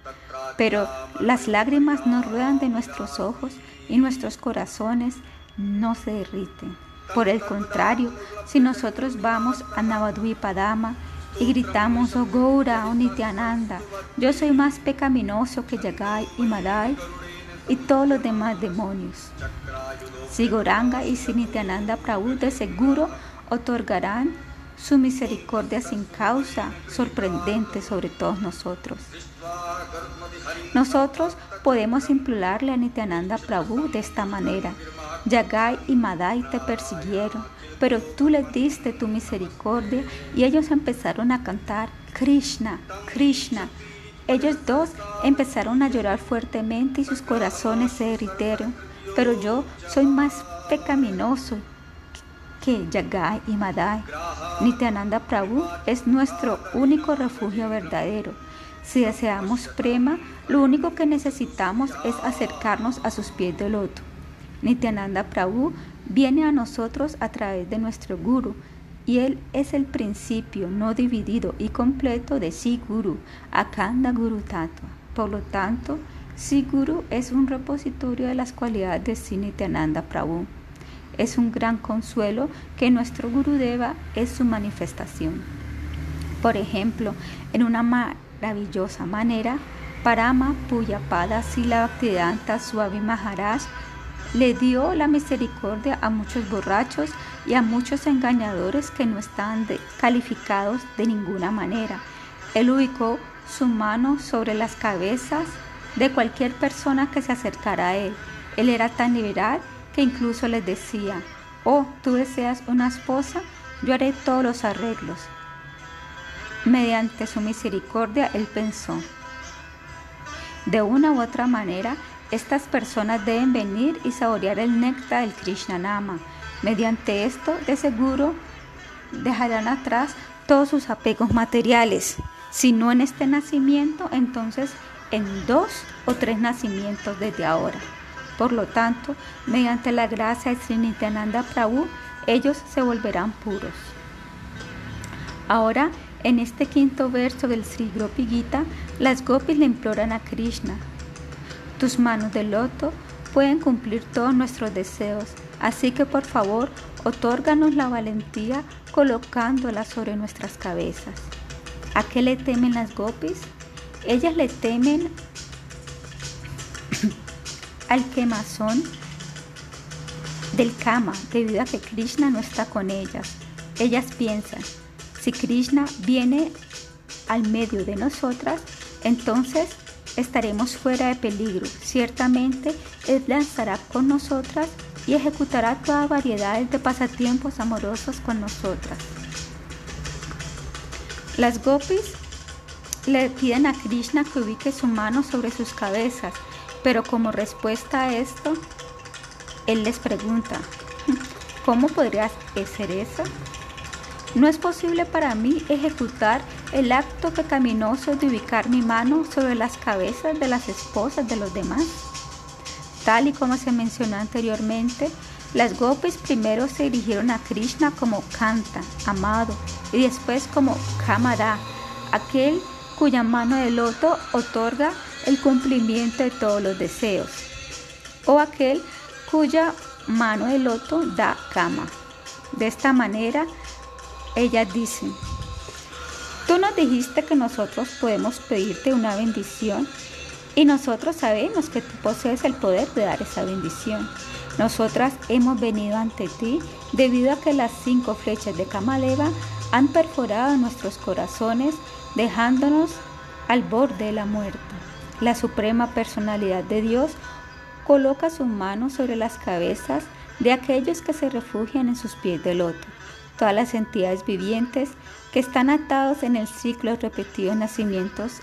Pero las lágrimas no ruedan de nuestros ojos y nuestros corazones no se derriten. Por el contrario, si nosotros vamos a Navadvipadama y gritamos, oh Goura, oh Nityananda, yo soy más pecaminoso que Yagai y Madai y todos los demás demonios. Si Goranga y si Nityananda Prabhu de seguro otorgarán su misericordia sin causa sorprendente sobre todos nosotros. Nosotros podemos implorarle a Nityananda Prabhu de esta manera. Yagai y Madai te persiguieron, pero tú les diste tu misericordia y ellos empezaron a cantar Krishna, Krishna. Ellos dos empezaron a llorar fuertemente y sus corazones se derritieron, pero yo soy más pecaminoso que Yagai y Madai. Nityananda Prabhu es nuestro único refugio verdadero. Si deseamos prema, lo único que necesitamos es acercarnos a sus pies de loto. Nityananda Prabhu viene a nosotros a través de nuestro Guru y él es el principio no dividido y completo de Siguru, Akanda Guru Tattva. Por lo tanto, Siguru es un repositorio de las cualidades de Nityananda Prabhu. Es un gran consuelo que nuestro Gurudeva es su manifestación. Por ejemplo, en una maravillosa manera, Parama Puyapada Sila Bhaktivedanta Swami Maharaj le dio la misericordia a muchos borrachos y a muchos engañadores que no estaban calificados de ninguna manera. Él ubicó su mano sobre las cabezas de cualquier persona que se acercara a él. Él era tan liberal que incluso les decía, oh, tú deseas una esposa, yo haré todos los arreglos. Mediante su misericordia, él pensó, de una u otra manera, estas personas deben venir y saborear el néctar del Krishna Nama. Mediante esto, de seguro, dejarán atrás todos sus apegos materiales. Si no en este nacimiento, entonces en dos o tres nacimientos desde ahora. Por lo tanto, mediante la gracia de Srinityananda Prabhu, ellos se volverán puros. Ahora, en este quinto verso del Sri Gopi Gita, las gopis le imploran a Krishna. Tus manos de loto pueden cumplir todos nuestros deseos, así que por favor, otórganos la valentía colocándola sobre nuestras cabezas. ¿A qué le temen las gopis? Ellas le temen [COUGHS] al quemazón del kama debido a que Krishna no está con ellas. Ellas piensan, si Krishna viene al medio de nosotras, entonces estaremos fuera de peligro. Ciertamente Él lanzará con nosotras y ejecutará toda variedad de pasatiempos amorosos con nosotras. Las gopis le piden a Krishna que ubique su mano sobre sus cabezas, pero como respuesta a esto, él les pregunta, ¿cómo podría ser eso? No es posible para mí ejecutar el acto pecaminoso de ubicar mi mano sobre las cabezas de las esposas de los demás. Tal y como se mencionó anteriormente, las gopis primero se dirigieron a Krishna como Kanta, amado, y después como Kamara, aquel cuya mano de loto otorga el cumplimiento de todos los deseos, o aquel cuya mano de loto da cama. De esta manera, ellas dicen, tú nos dijiste que nosotros podemos pedirte una bendición y nosotros sabemos que tú posees el poder de dar esa bendición. Nosotras hemos venido ante ti debido a que las cinco flechas de Kamaleva han perforado nuestros corazones dejándonos al borde de la muerte. La suprema personalidad de Dios coloca su mano sobre las cabezas de aquellos que se refugian en sus pies de loto. Todas las entidades vivientes que están atados en el ciclo de repetidos nacimientos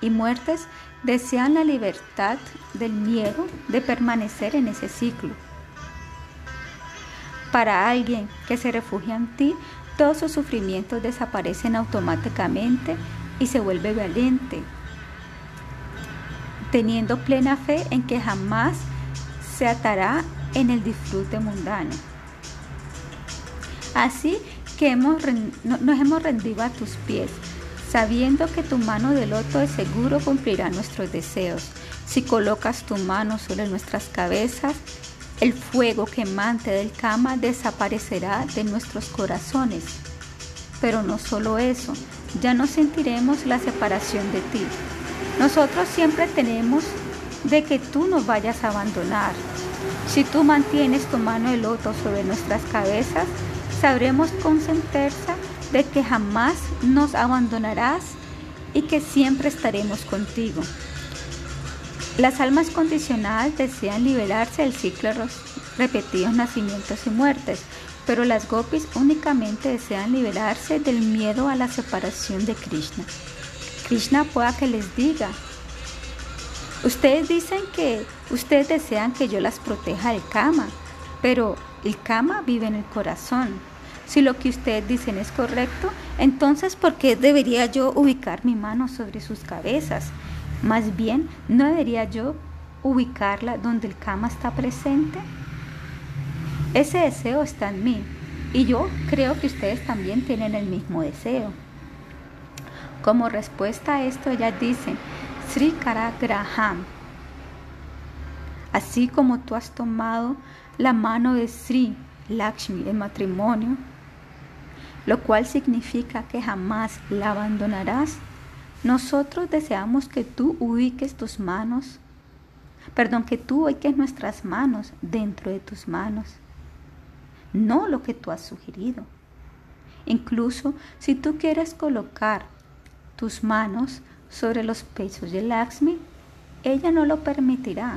y muertes desean la libertad del miedo de permanecer en ese ciclo. Para alguien que se refugia en ti, todos sus sufrimientos desaparecen automáticamente y se vuelve valiente, teniendo plena fe en que jamás se atará en el disfrute mundano. Así que hemos, nos hemos rendido a tus pies, sabiendo que tu mano de loto de seguro cumplirá nuestros deseos. Si colocas tu mano sobre nuestras cabezas, el fuego quemante del cama desaparecerá de nuestros corazones. Pero no solo eso, ya no sentiremos la separación de ti. Nosotros siempre tenemos de que tú nos vayas a abandonar. Si tú mantienes tu mano de loto sobre nuestras cabezas, sabremos con certeza de que jamás nos abandonarás y que siempre estaremos contigo. Las almas condicionadas desean liberarse del ciclo de repetidos nacimientos y muertes, pero las gopis únicamente desean liberarse del miedo a la separación de Krishna. Krishna pueda que les diga, ustedes dicen que ustedes desean que yo las proteja del kama, pero el kama vive en el corazón. Si lo que ustedes dicen es correcto, entonces ¿por qué debería yo ubicar mi mano sobre sus cabezas? Más bien, ¿no debería yo ubicarla donde el kama está presente? Ese deseo está en mí y yo creo que ustedes también tienen el mismo deseo. Como respuesta a esto, ella dice, Sri Karagraham, así como tú has tomado la mano de Sri Lakshmi en matrimonio, lo cual significa que jamás la abandonarás, nosotros deseamos que tú ubiques tus manos, perdón, que tú ubiques nuestras manos dentro de tus manos, no lo que tú has sugerido. Incluso si tú quieres colocar tus manos sobre los pechos de Lakshmi, ella no lo permitirá.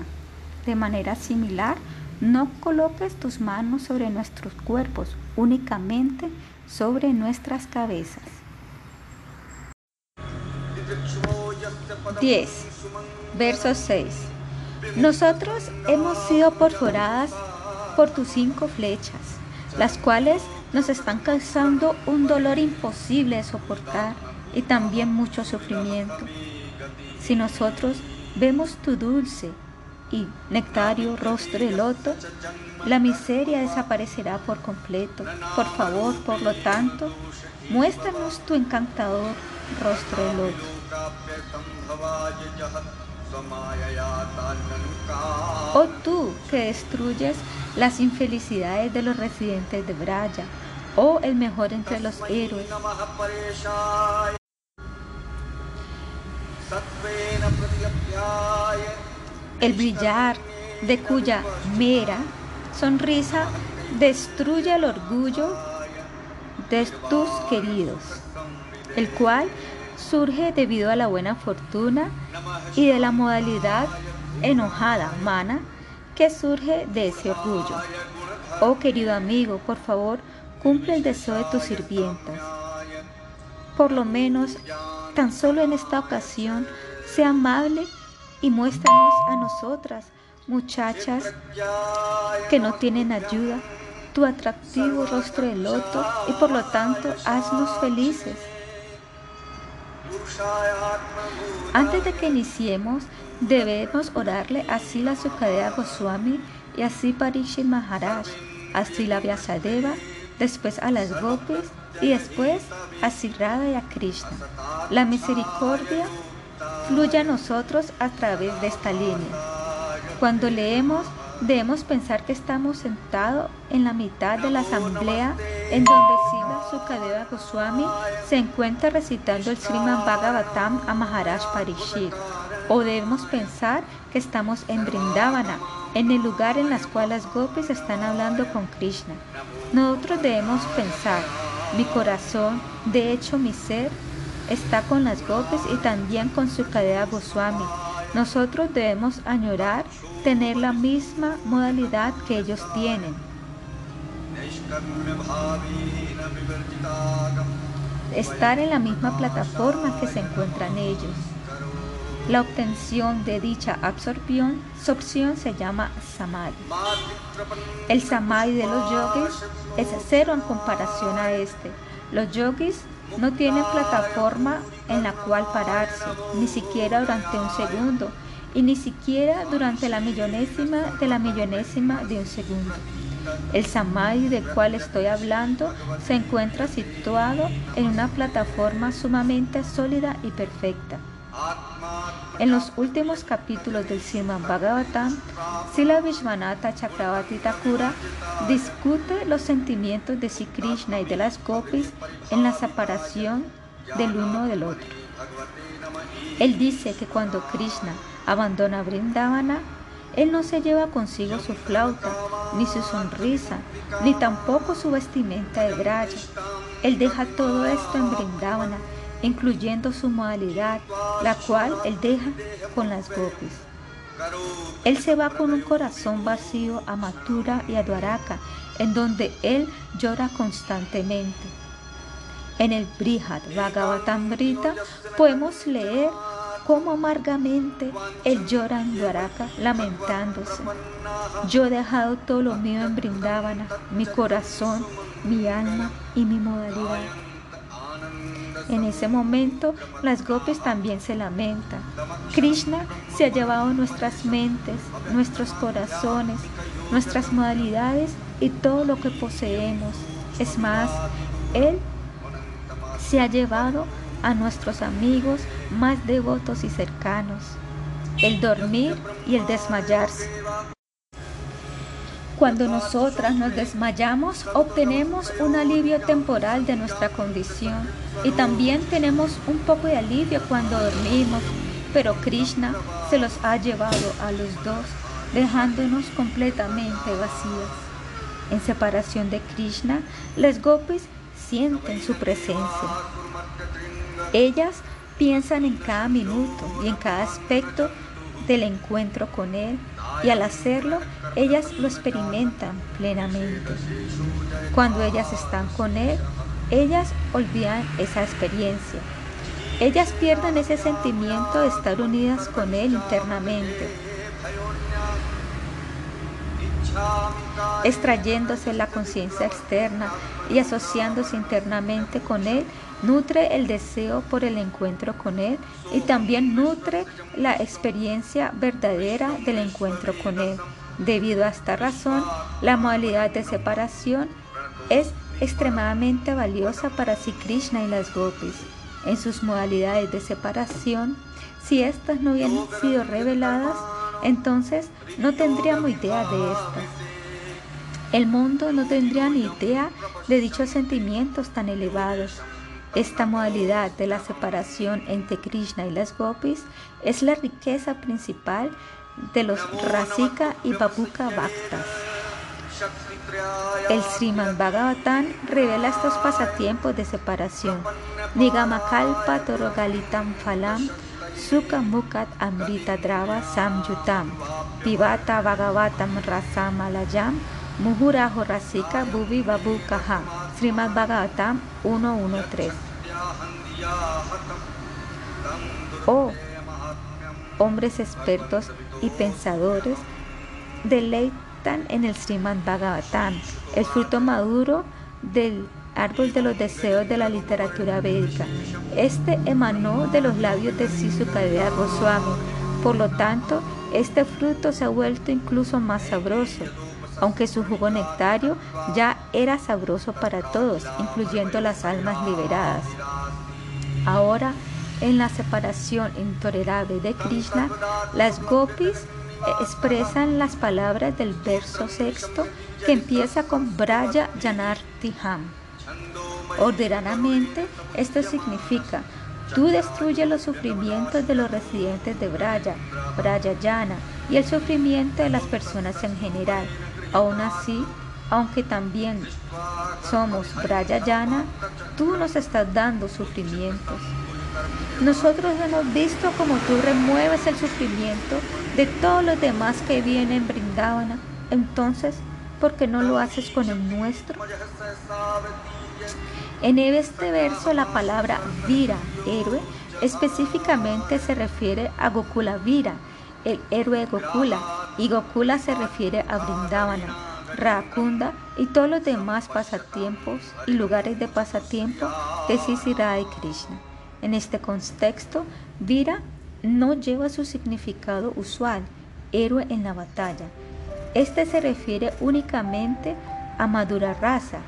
De manera similar, no coloques tus manos sobre nuestros cuerpos, únicamente sobre nuestras cabezas. 10. Verso 6. Nosotros hemos sido perforadas por tus cinco flechas, las cuales nos están causando un dolor imposible de soportar y también mucho sufrimiento. Si nosotros vemos tu dulce y nectario rostro de loto, la miseria desaparecerá por completo. Por favor, por lo tanto, muéstranos tu encantador rostro de loto. Oh tú que destruyes las infelicidades de los residentes de Braya, oh el mejor entre los héroes. El brillar de cuya mera sonrisa destruye el orgullo de tus queridos, el cual surge debido a la buena fortuna y de la modalidad enojada, mana, que surge de ese orgullo. Oh querido amigo, por favor, cumple el deseo de tus sirvientas. Por lo menos, tan solo en esta ocasión, sea amable y muéstranos a nosotras, muchachas que no tienen ayuda, tu atractivo rostro de loto y por lo tanto haznos felices. Antes de que iniciemos, debemos orarle a Sila Sukadeva Goswami y a Parishit Maharaj, a Sila Vyasadeva, después a las Gopis y después a Sirada y a Krishna. La misericordia fluye a nosotros a través de esta línea. Cuando leemos, debemos pensar que estamos sentados en la mitad de la asamblea en donde Sila Sukadeva Goswami se encuentra recitando el Srimad Bhagavatam a Maharaj Parishit. O debemos pensar que estamos en Brindavana, en el lugar en el cual las gopis están hablando con Krishna. Nosotros debemos pensar, mi corazón, de hecho mi ser, está con las gopis y también con Sukadeva Goswami. Nosotros debemos añorar tener la misma modalidad que ellos tienen. Estar en la misma plataforma que se encuentran ellos. La obtención de dicha absorción, absorción se llama samadhi. El samadhi de los yogis es cero en comparación a este. Los yogis no tienen plataforma en la cual pararse, ni siquiera durante un segundo, y ni siquiera durante la millonésima de la millonésima de un segundo. El samadhi del cual estoy hablando se encuentra situado en una plataforma sumamente sólida y perfecta. En los últimos capítulos del Srimad Bhagavatam, Sila Vishwanatha Chakravarti Thakura discute los sentimientos de Sri Krishna y de las gopis en la separación del uno del otro. Él dice que cuando Krishna abandona Vrindavana, él no se lleva consigo su flauta, ni su sonrisa, ni tampoco su vestimenta de braya. Él deja todo esto en Vrindavana incluyendo su modalidad, la cual él deja con las gopis. Él se va con un corazón vacío a Mathura y a Dwaraka, en donde él llora constantemente. En el Brihad Bhagavatamrita podemos leer cómo amargamente él llora en Dwaraka lamentándose. Yo he dejado todo lo mío en Brindavana, mi corazón, mi alma y mi modalidad. En ese momento, las gopis también se lamentan. Krishna se ha llevado nuestras mentes, nuestros corazones, nuestras modalidades y todo lo que poseemos. Es más, Él se ha llevado a nuestros amigos más devotos y cercanos, el dormir y el desmayarse. Cuando nosotras nos desmayamos, obtenemos un alivio temporal de nuestra condición y también tenemos un poco de alivio cuando dormimos, pero Krishna se los ha llevado a los dos, dejándonos completamente vacías. En separación de Krishna, las gopis sienten su presencia. Ellas piensan en cada minuto y en cada aspecto del encuentro con Él y al hacerlo ellas lo experimentan plenamente. Cuando ellas están con Él, ellas olvidan esa experiencia. Ellas pierden ese sentimiento de estar unidas con Él internamente. Extrayéndose la conciencia externa y asociándose internamente con Él, nutre el deseo por el encuentro con Él y también nutre la experiencia verdadera del encuentro con Él. Debido a esta razón, la modalidad de separación es extremadamente valiosa para Sri Krishna y las gopis. En sus modalidades de separación, si éstas no hubieran sido reveladas, entonces no tendríamos idea de estas. El mundo no tendría ni idea de dichos sentimientos tan elevados. Esta modalidad de la separación entre Krishna y las gopis es la riqueza principal de los Rasika y Babuka Bhaktas. El Sriman Bhagavatam revela estos pasatiempos de separación. Nigamakalpa Torogalitam Phalam Sukha Mukat Amrita Drava Samyutam Pivata Bhagavatam Rasamalayam Muhuraho Rasika Bubi Babu Kaha Srimad Bhagavatam 113 Oh hombres expertos y pensadores deleitan en el Srimad Bhagavatam, el fruto maduro del árbol de los deseos de la literatura védica. Este emanó de los labios de Sisukadeva Goswami. Por lo tanto, este fruto se ha vuelto incluso más sabroso, aunque su jugo nectario ya era sabroso para todos, incluyendo las almas liberadas. Ahora, en la separación intolerable de Krishna, las gopis expresan las palabras del verso sexto que empieza con Braya Janartiham. Ordenadamente, esto significa, tú destruyes los sufrimientos de los residentes de Braya, Braya Yana, y el sufrimiento de las personas en general. Aún así, aunque también somos Braya Yana, tú nos estás dando sufrimientos. Nosotros hemos visto como tú remueves el sufrimiento de todos los demás que vienen Brindavana. Entonces, ¿por qué no lo haces con el nuestro? En este verso la palabra Vira, héroe, específicamente se refiere a Gokula Vira, el héroe Gokula, y Gokula se refiere a Brindavana, Rakunda y todos los demás pasatiempos y lugares de pasatiempo de Sisira y Krishna. En este contexto, Vira no lleva su significado usual, héroe en la batalla. Este se refiere únicamente a Madura Raza,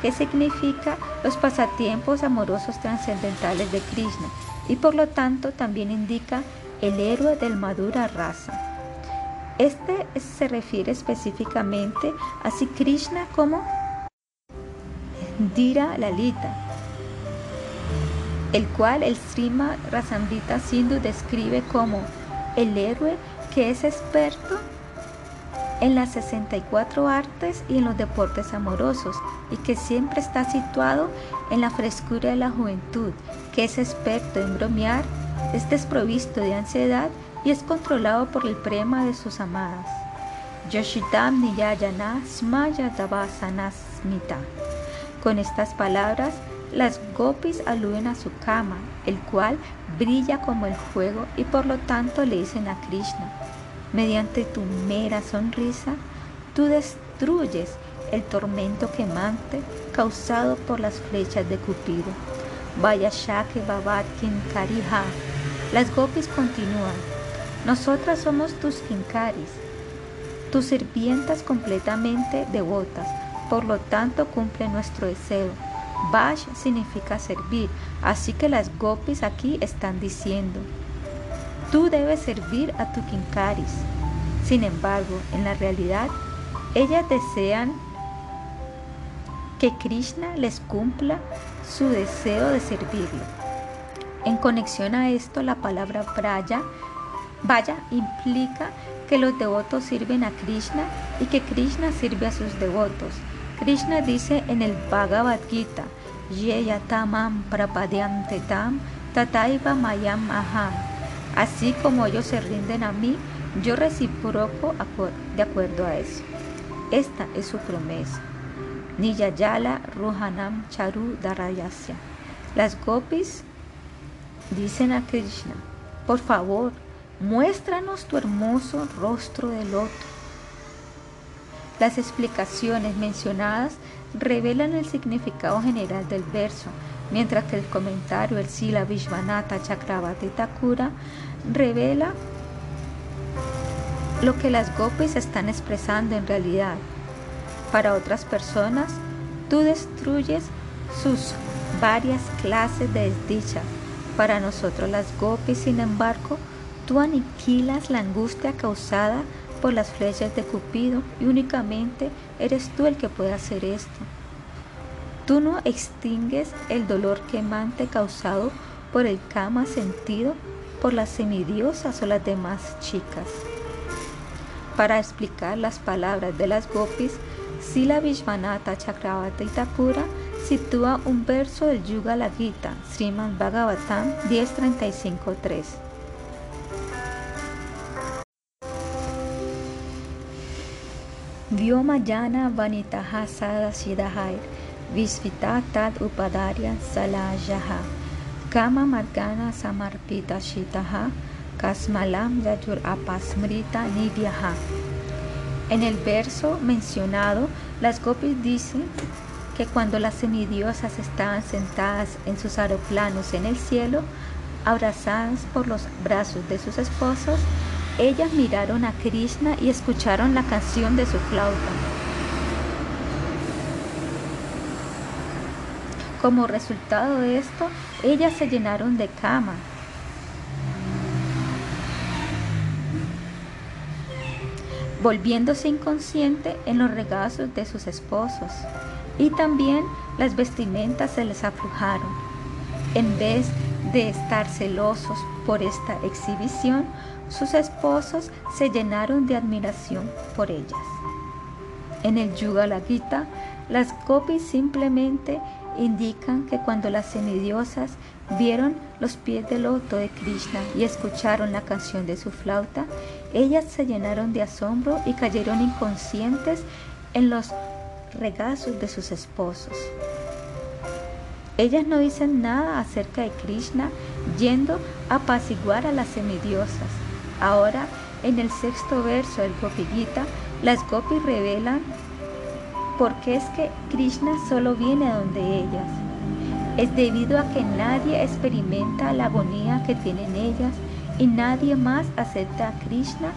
que significa los pasatiempos amorosos trascendentales de Krishna, y por lo tanto también indica el héroe del Madura Raza. Este se refiere específicamente a Sri Krishna como Dira Lalita, el cual el Srima Rasandita Sindhu describe como el héroe que es experto en las 64 artes y en los deportes amorosos y que siempre está situado en la frescura de la juventud, que es experto en bromear, es desprovisto de ansiedad y es controlado por el prema de sus amadas. Yoshitam Niyayana Smaya Smita. Con estas palabras, las gopis aluden a su kama, el cual brilla como el fuego y por lo tanto le dicen a Krishna, mediante tu mera sonrisa, tú destruyes el tormento quemante causado por las flechas de Cupido. Vaya Shake Babat Kinkariha. Las gopis continúan. Nosotras somos tus kinkaris, tus sirvientas completamente devotas, por lo tanto cumple nuestro deseo Bash significa servir, así que las gopis aquí están diciendo, tú debes servir a tu kinkaris. Sin embargo, en la realidad, ellas desean que Krishna les cumpla su deseo de servirlo. En conexión a esto, la palabra praya, vaya, implica que los devotos sirven a Krishna y que Krishna sirve a sus devotos. Krishna dice en el Bhagavad Gita, Yeyatamam tam tataiva mayam aham. Así como ellos se rinden a mí, yo reciproco de acuerdo a eso. Esta es su promesa. Niyayala Ruhanam Charu Darayasya. Las gopis dicen a Krishna, por favor, muéstranos tu hermoso rostro de loto las explicaciones mencionadas revelan el significado general del verso. mientras que el comentario el Sila Vishvanatha Chakravati Thakura revela lo que las gopis están expresando en realidad. Para otras personas, tú destruyes sus varias clases de desdichas. Para nosotros las gopis, sin embargo, tú aniquilas la angustia causada por las flechas de Cupido y únicamente eres tú el que puede hacer esto. Tú no extingues el dolor quemante causado por el kama sentido por las semidiosas o las demás chicas. Para explicar las palabras de las gopis, Sila Vishvanatha Chakravati Thakura sitúa un verso del Yuga la Gita, Srimad Bhagavatam 10.35.3. Vyomayana vanitaha sadashidahai visvita tad upadarya salajaha kama margana samarpita shitaha kasmalam yajur apasmrita nidyaha en el verso mencionado, las gopis dicen que cuando las semidiosas estaban sentadas en sus aeroplanos en el cielo, abrazadas por los brazos de sus esposos, ellas miraron a Krishna y escucharon la canción de su flauta. Como resultado de esto, ellas se llenaron de cama, volviéndose inconsciente en los regazos de sus esposos. Y también las vestimentas se les aflujaron. En vez de estar celosos por esta exhibición, sus esposos se llenaron de admiración por ellas. En el Yuga la Gita, las gopis simplemente indican que cuando las semidiosas vieron los pies del loto de Krishna y escucharon la canción de su flauta, ellas se llenaron de asombro y cayeron inconscientes en los regazos de sus esposos. Ellas no dicen nada acerca de Krishna yendo a apaciguar a las semidiosas. Ahora, en el sexto verso del Gopi las gopis revelan por qué es que Krishna solo viene donde ellas. Es debido a que nadie experimenta la agonía que tienen ellas y nadie más acepta a Krishna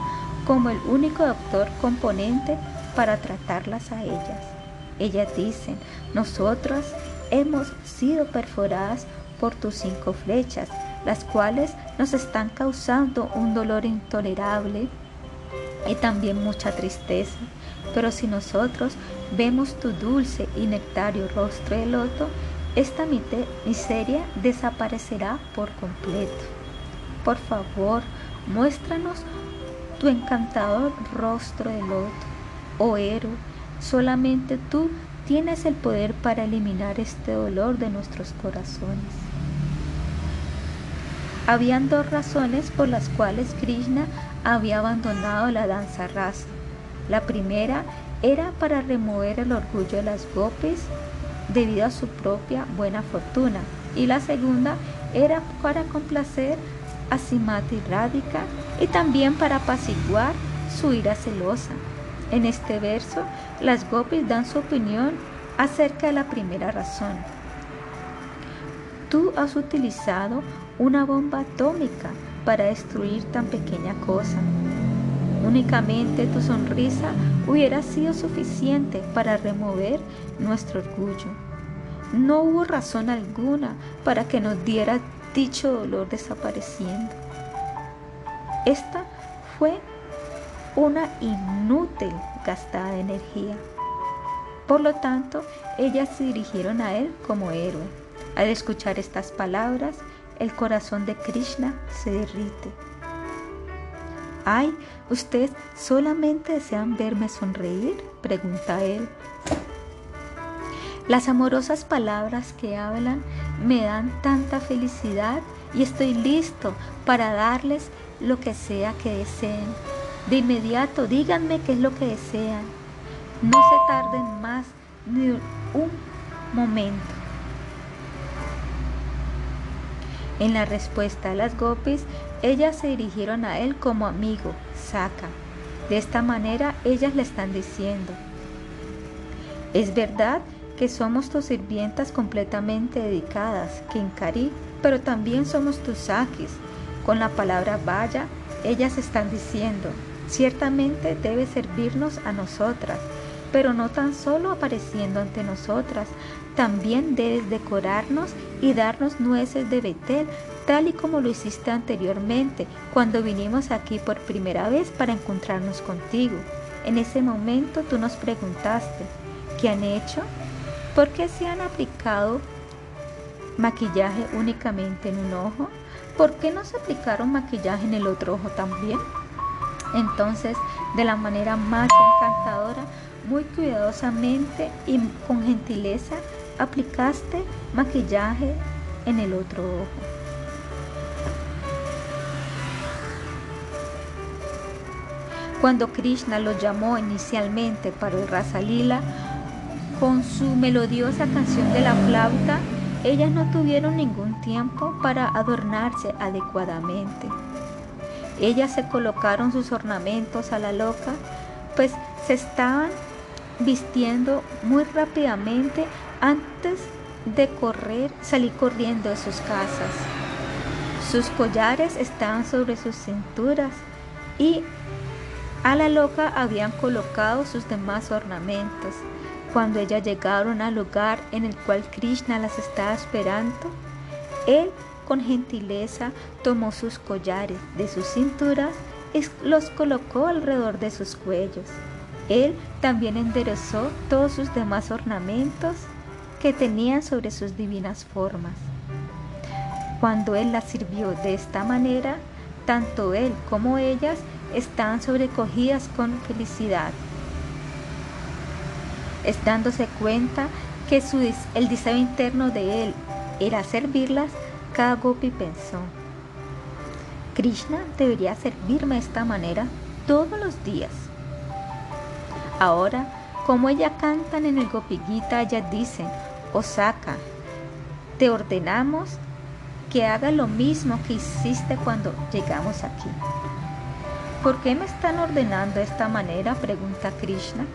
como el único doctor componente para tratarlas a ellas. Ellas dicen, nosotros hemos sido perforadas por tus cinco flechas, las cuales nos están causando un dolor intolerable y también mucha tristeza. Pero si nosotros vemos tu dulce y nectario rostro de loto, esta miseria desaparecerá por completo. Por favor, muéstranos tu encantador rostro de loto, oh héroe. Solamente tú tienes el poder para eliminar este dolor de nuestros corazones. Habían dos razones por las cuales Krishna había abandonado la danza rasa. La primera era para remover el orgullo de las gopis debido a su propia buena fortuna y la segunda era para complacer a Simati Radhika y también para apaciguar su ira celosa. En este verso, las gopis dan su opinión acerca de la primera razón. Tú has utilizado una bomba atómica para destruir tan pequeña cosa. Únicamente tu sonrisa hubiera sido suficiente para remover nuestro orgullo. No hubo razón alguna para que nos diera dicho dolor desapareciendo. Esta fue una inútil gastada de energía. Por lo tanto, ellas se dirigieron a él como héroe. Al escuchar estas palabras, el corazón de Krishna se derrite. Ay, ¿ustedes solamente desean verme sonreír? pregunta él. Las amorosas palabras que hablan me dan tanta felicidad y estoy listo para darles lo que sea que deseen. De inmediato díganme qué es lo que desean. No se tarden más ni un momento. En la respuesta a las gopis, ellas se dirigieron a él como amigo, Saka. De esta manera ellas le están diciendo, es verdad que somos tus sirvientas completamente dedicadas, Kinkari, pero también somos tus sakis. Con la palabra vaya, ellas están diciendo, ciertamente debe servirnos a nosotras, pero no tan solo apareciendo ante nosotras, también debes decorarnos y darnos nueces de Betel, tal y como lo hiciste anteriormente, cuando vinimos aquí por primera vez para encontrarnos contigo. En ese momento tú nos preguntaste, ¿qué han hecho? ¿Por qué se han aplicado maquillaje únicamente en un ojo? ¿Por qué no se aplicaron maquillaje en el otro ojo también? Entonces, de la manera más encantadora, muy cuidadosamente y con gentileza, aplicaste maquillaje en el otro ojo. Cuando Krishna lo llamó inicialmente para el Rasalila, con su melodiosa canción de la flauta, ellas no tuvieron ningún tiempo para adornarse adecuadamente. Ellas se colocaron sus ornamentos a la loca, pues se estaban vistiendo muy rápidamente antes de correr, salir corriendo de sus casas. Sus collares estaban sobre sus cinturas y a la loca habían colocado sus demás ornamentos. Cuando ellas llegaron al lugar en el cual Krishna las estaba esperando, él con gentileza tomó sus collares de sus cinturas y los colocó alrededor de sus cuellos. Él también enderezó todos sus demás ornamentos que tenían sobre sus divinas formas. Cuando él las sirvió de esta manera, tanto él como ellas estaban sobrecogidas con felicidad, dándose cuenta que el deseo interno de él era servirlas, cada gopi pensó, Krishna debería servirme de esta manera todos los días. Ahora, como ella cantan en el Gopigita, ellas dicen, Osaka, te ordenamos que haga lo mismo que hiciste cuando llegamos aquí. ¿Por qué me están ordenando de esta manera? pregunta Krishna.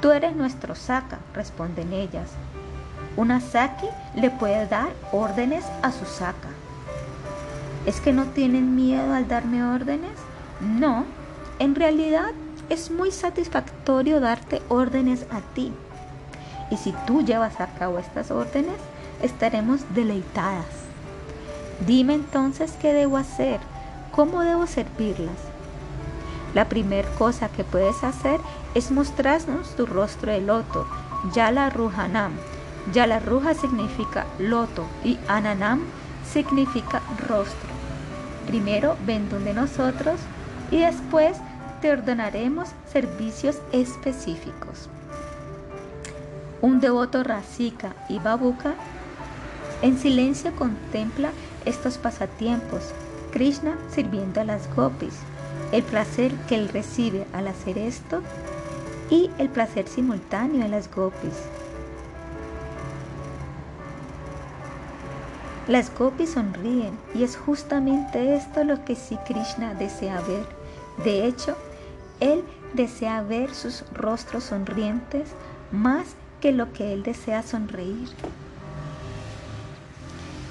Tú eres nuestro Saka, responden ellas. Una Saki le puede dar órdenes a su Saka. ¿Es que no tienen miedo al darme órdenes? No, en realidad es muy satisfactorio darte órdenes a ti. Y si tú llevas a cabo estas órdenes, estaremos deleitadas. Dime entonces qué debo hacer, cómo debo servirlas. La primera cosa que puedes hacer es mostrarnos tu rostro de loto, Yala Ruhanam. Yala Ruja significa loto y Ananam significa rostro. Primero ven donde nosotros y después te ordenaremos servicios específicos. Un devoto Rasika y Babuka en silencio contempla estos pasatiempos, Krishna sirviendo a las gopis, el placer que él recibe al hacer esto y el placer simultáneo de las gopis. Las gopis sonríen y es justamente esto lo que sí Krishna desea ver. De hecho, él desea ver sus rostros sonrientes más que lo que él desea sonreír.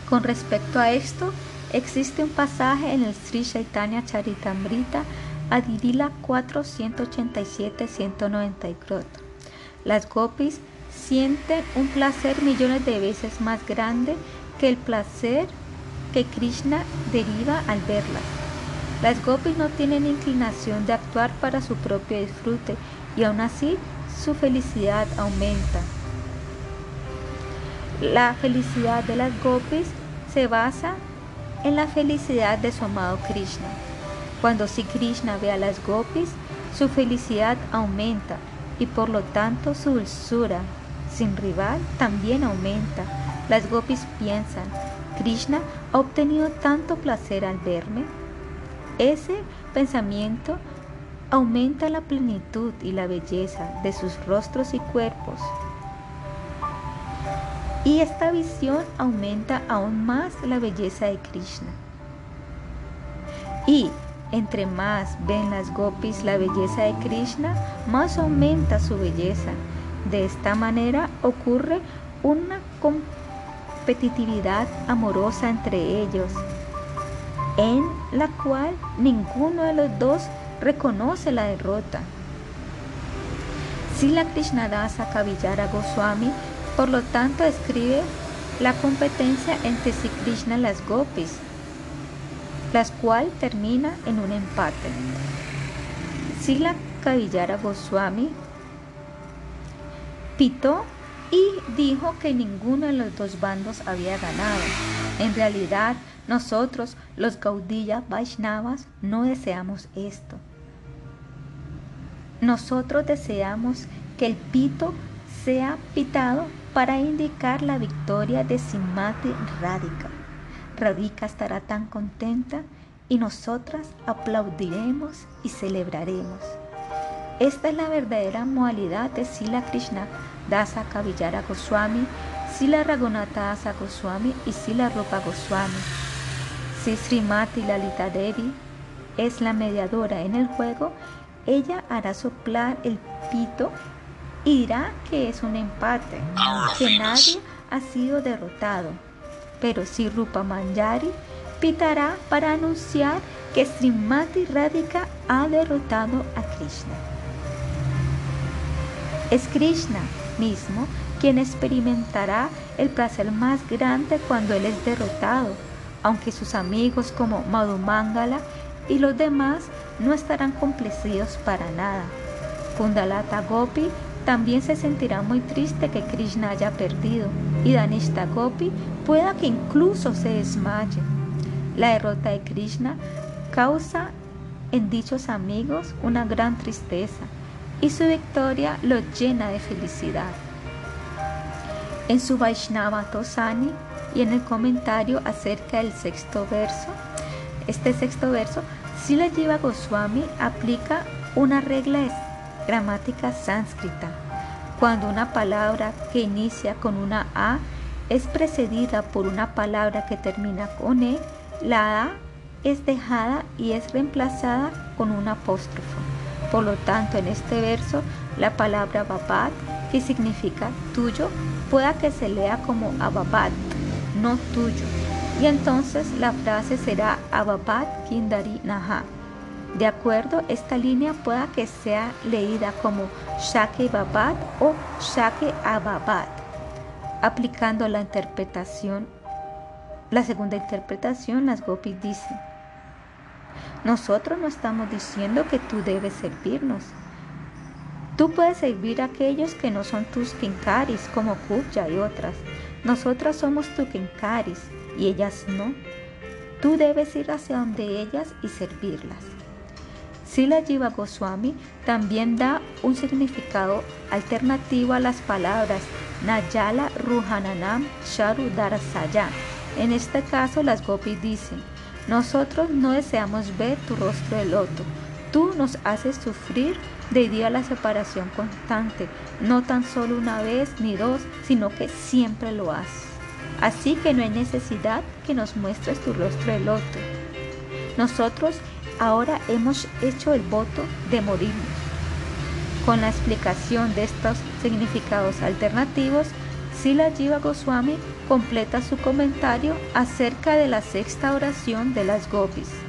Con respecto a esto, existe un pasaje en el Sri Chaitanya Charitamrita Adidila 487 194 Las gopis sienten un placer millones de veces más grande que el placer que Krishna deriva al verlas. Las gopis no tienen inclinación de actuar para su propio disfrute y aún así su felicidad aumenta. La felicidad de las gopis se basa en la felicidad de su amado Krishna. Cuando si Krishna ve a las gopis, su felicidad aumenta y por lo tanto su dulzura sin rival también aumenta. Las gopis piensan, Krishna ha obtenido tanto placer al verme, ese pensamiento aumenta la plenitud y la belleza de sus rostros y cuerpos. Y esta visión aumenta aún más la belleza de Krishna. Y entre más ven las gopis la belleza de Krishna, más aumenta su belleza. De esta manera ocurre una competitividad amorosa entre ellos, en la cual ninguno de los dos reconoce la derrota. Sila Krishnadasa Kavillara Goswami, por lo tanto, escribe la competencia entre Sri Krishna y las gopis, las cual termina en un empate. Sila Kavillara Goswami pitó y dijo que ninguno de los dos bandos había ganado. En realidad, nosotros, los Gaudiya Vaishnavas, no deseamos esto. Nosotros deseamos que el pito sea pitado para indicar la victoria de Simati Radhika. Radhika estará tan contenta y nosotras aplaudiremos y celebraremos. Esta es la verdadera modalidad de Sila Krishna Dasa Kavillara Goswami, Sila Raghunatha Dasa Goswami y Sila Rupa Goswami. Si Srimati Lalita Devi es la mediadora en el juego, ella hará soplar el pito y dirá que es un empate, que nadie ha sido derrotado. Pero si Rupa Manjari pitará para anunciar que Srimati Radhika ha derrotado a Krishna. Es Krishna mismo quien experimentará el placer más grande cuando él es derrotado, aunque sus amigos como Madhumangala y los demás no estarán complacidos para nada. Kundalata Gopi también se sentirá muy triste que Krishna haya perdido y Danishta Gopi pueda que incluso se desmaye. La derrota de Krishna causa en dichos amigos una gran tristeza y su victoria los llena de felicidad. En su Vaishnava Tosani y en el comentario acerca del sexto verso, este sexto verso, Sila Jiva Goswami aplica una regla gramática sánscrita. Cuando una palabra que inicia con una A es precedida por una palabra que termina con E, la A es dejada y es reemplazada con un apóstrofo. Por lo tanto, en este verso, la palabra babat, que significa tuyo, pueda que se lea como ababat, no tuyo y entonces la frase será Ababat Kindari Naha. De acuerdo, esta línea pueda que sea leída como Shake Babat o Shake Ababat. Aplicando la interpretación, la segunda interpretación, las gopis dicen, nosotros no estamos diciendo que tú debes servirnos. Tú puedes servir a aquellos que no son tus kinkaris, como Kubja y otras. Nosotras somos tus kinkaris y ellas no. Tú debes ir hacia donde ellas y servirlas. Sila Jiva Goswami también da un significado alternativo a las palabras Nayala Ruhananam Sharu Darasaya. En este caso, las gopis dicen: Nosotros no deseamos ver tu rostro de loto. Tú nos haces sufrir debido a la separación constante, no tan solo una vez ni dos, sino que siempre lo haces. Así que no hay necesidad que nos muestres tu rostro de loto. Nosotros ahora hemos hecho el voto de morirnos. Con la explicación de estos significados alternativos, Sila Jiva Goswami completa su comentario acerca de la sexta oración de las gopis.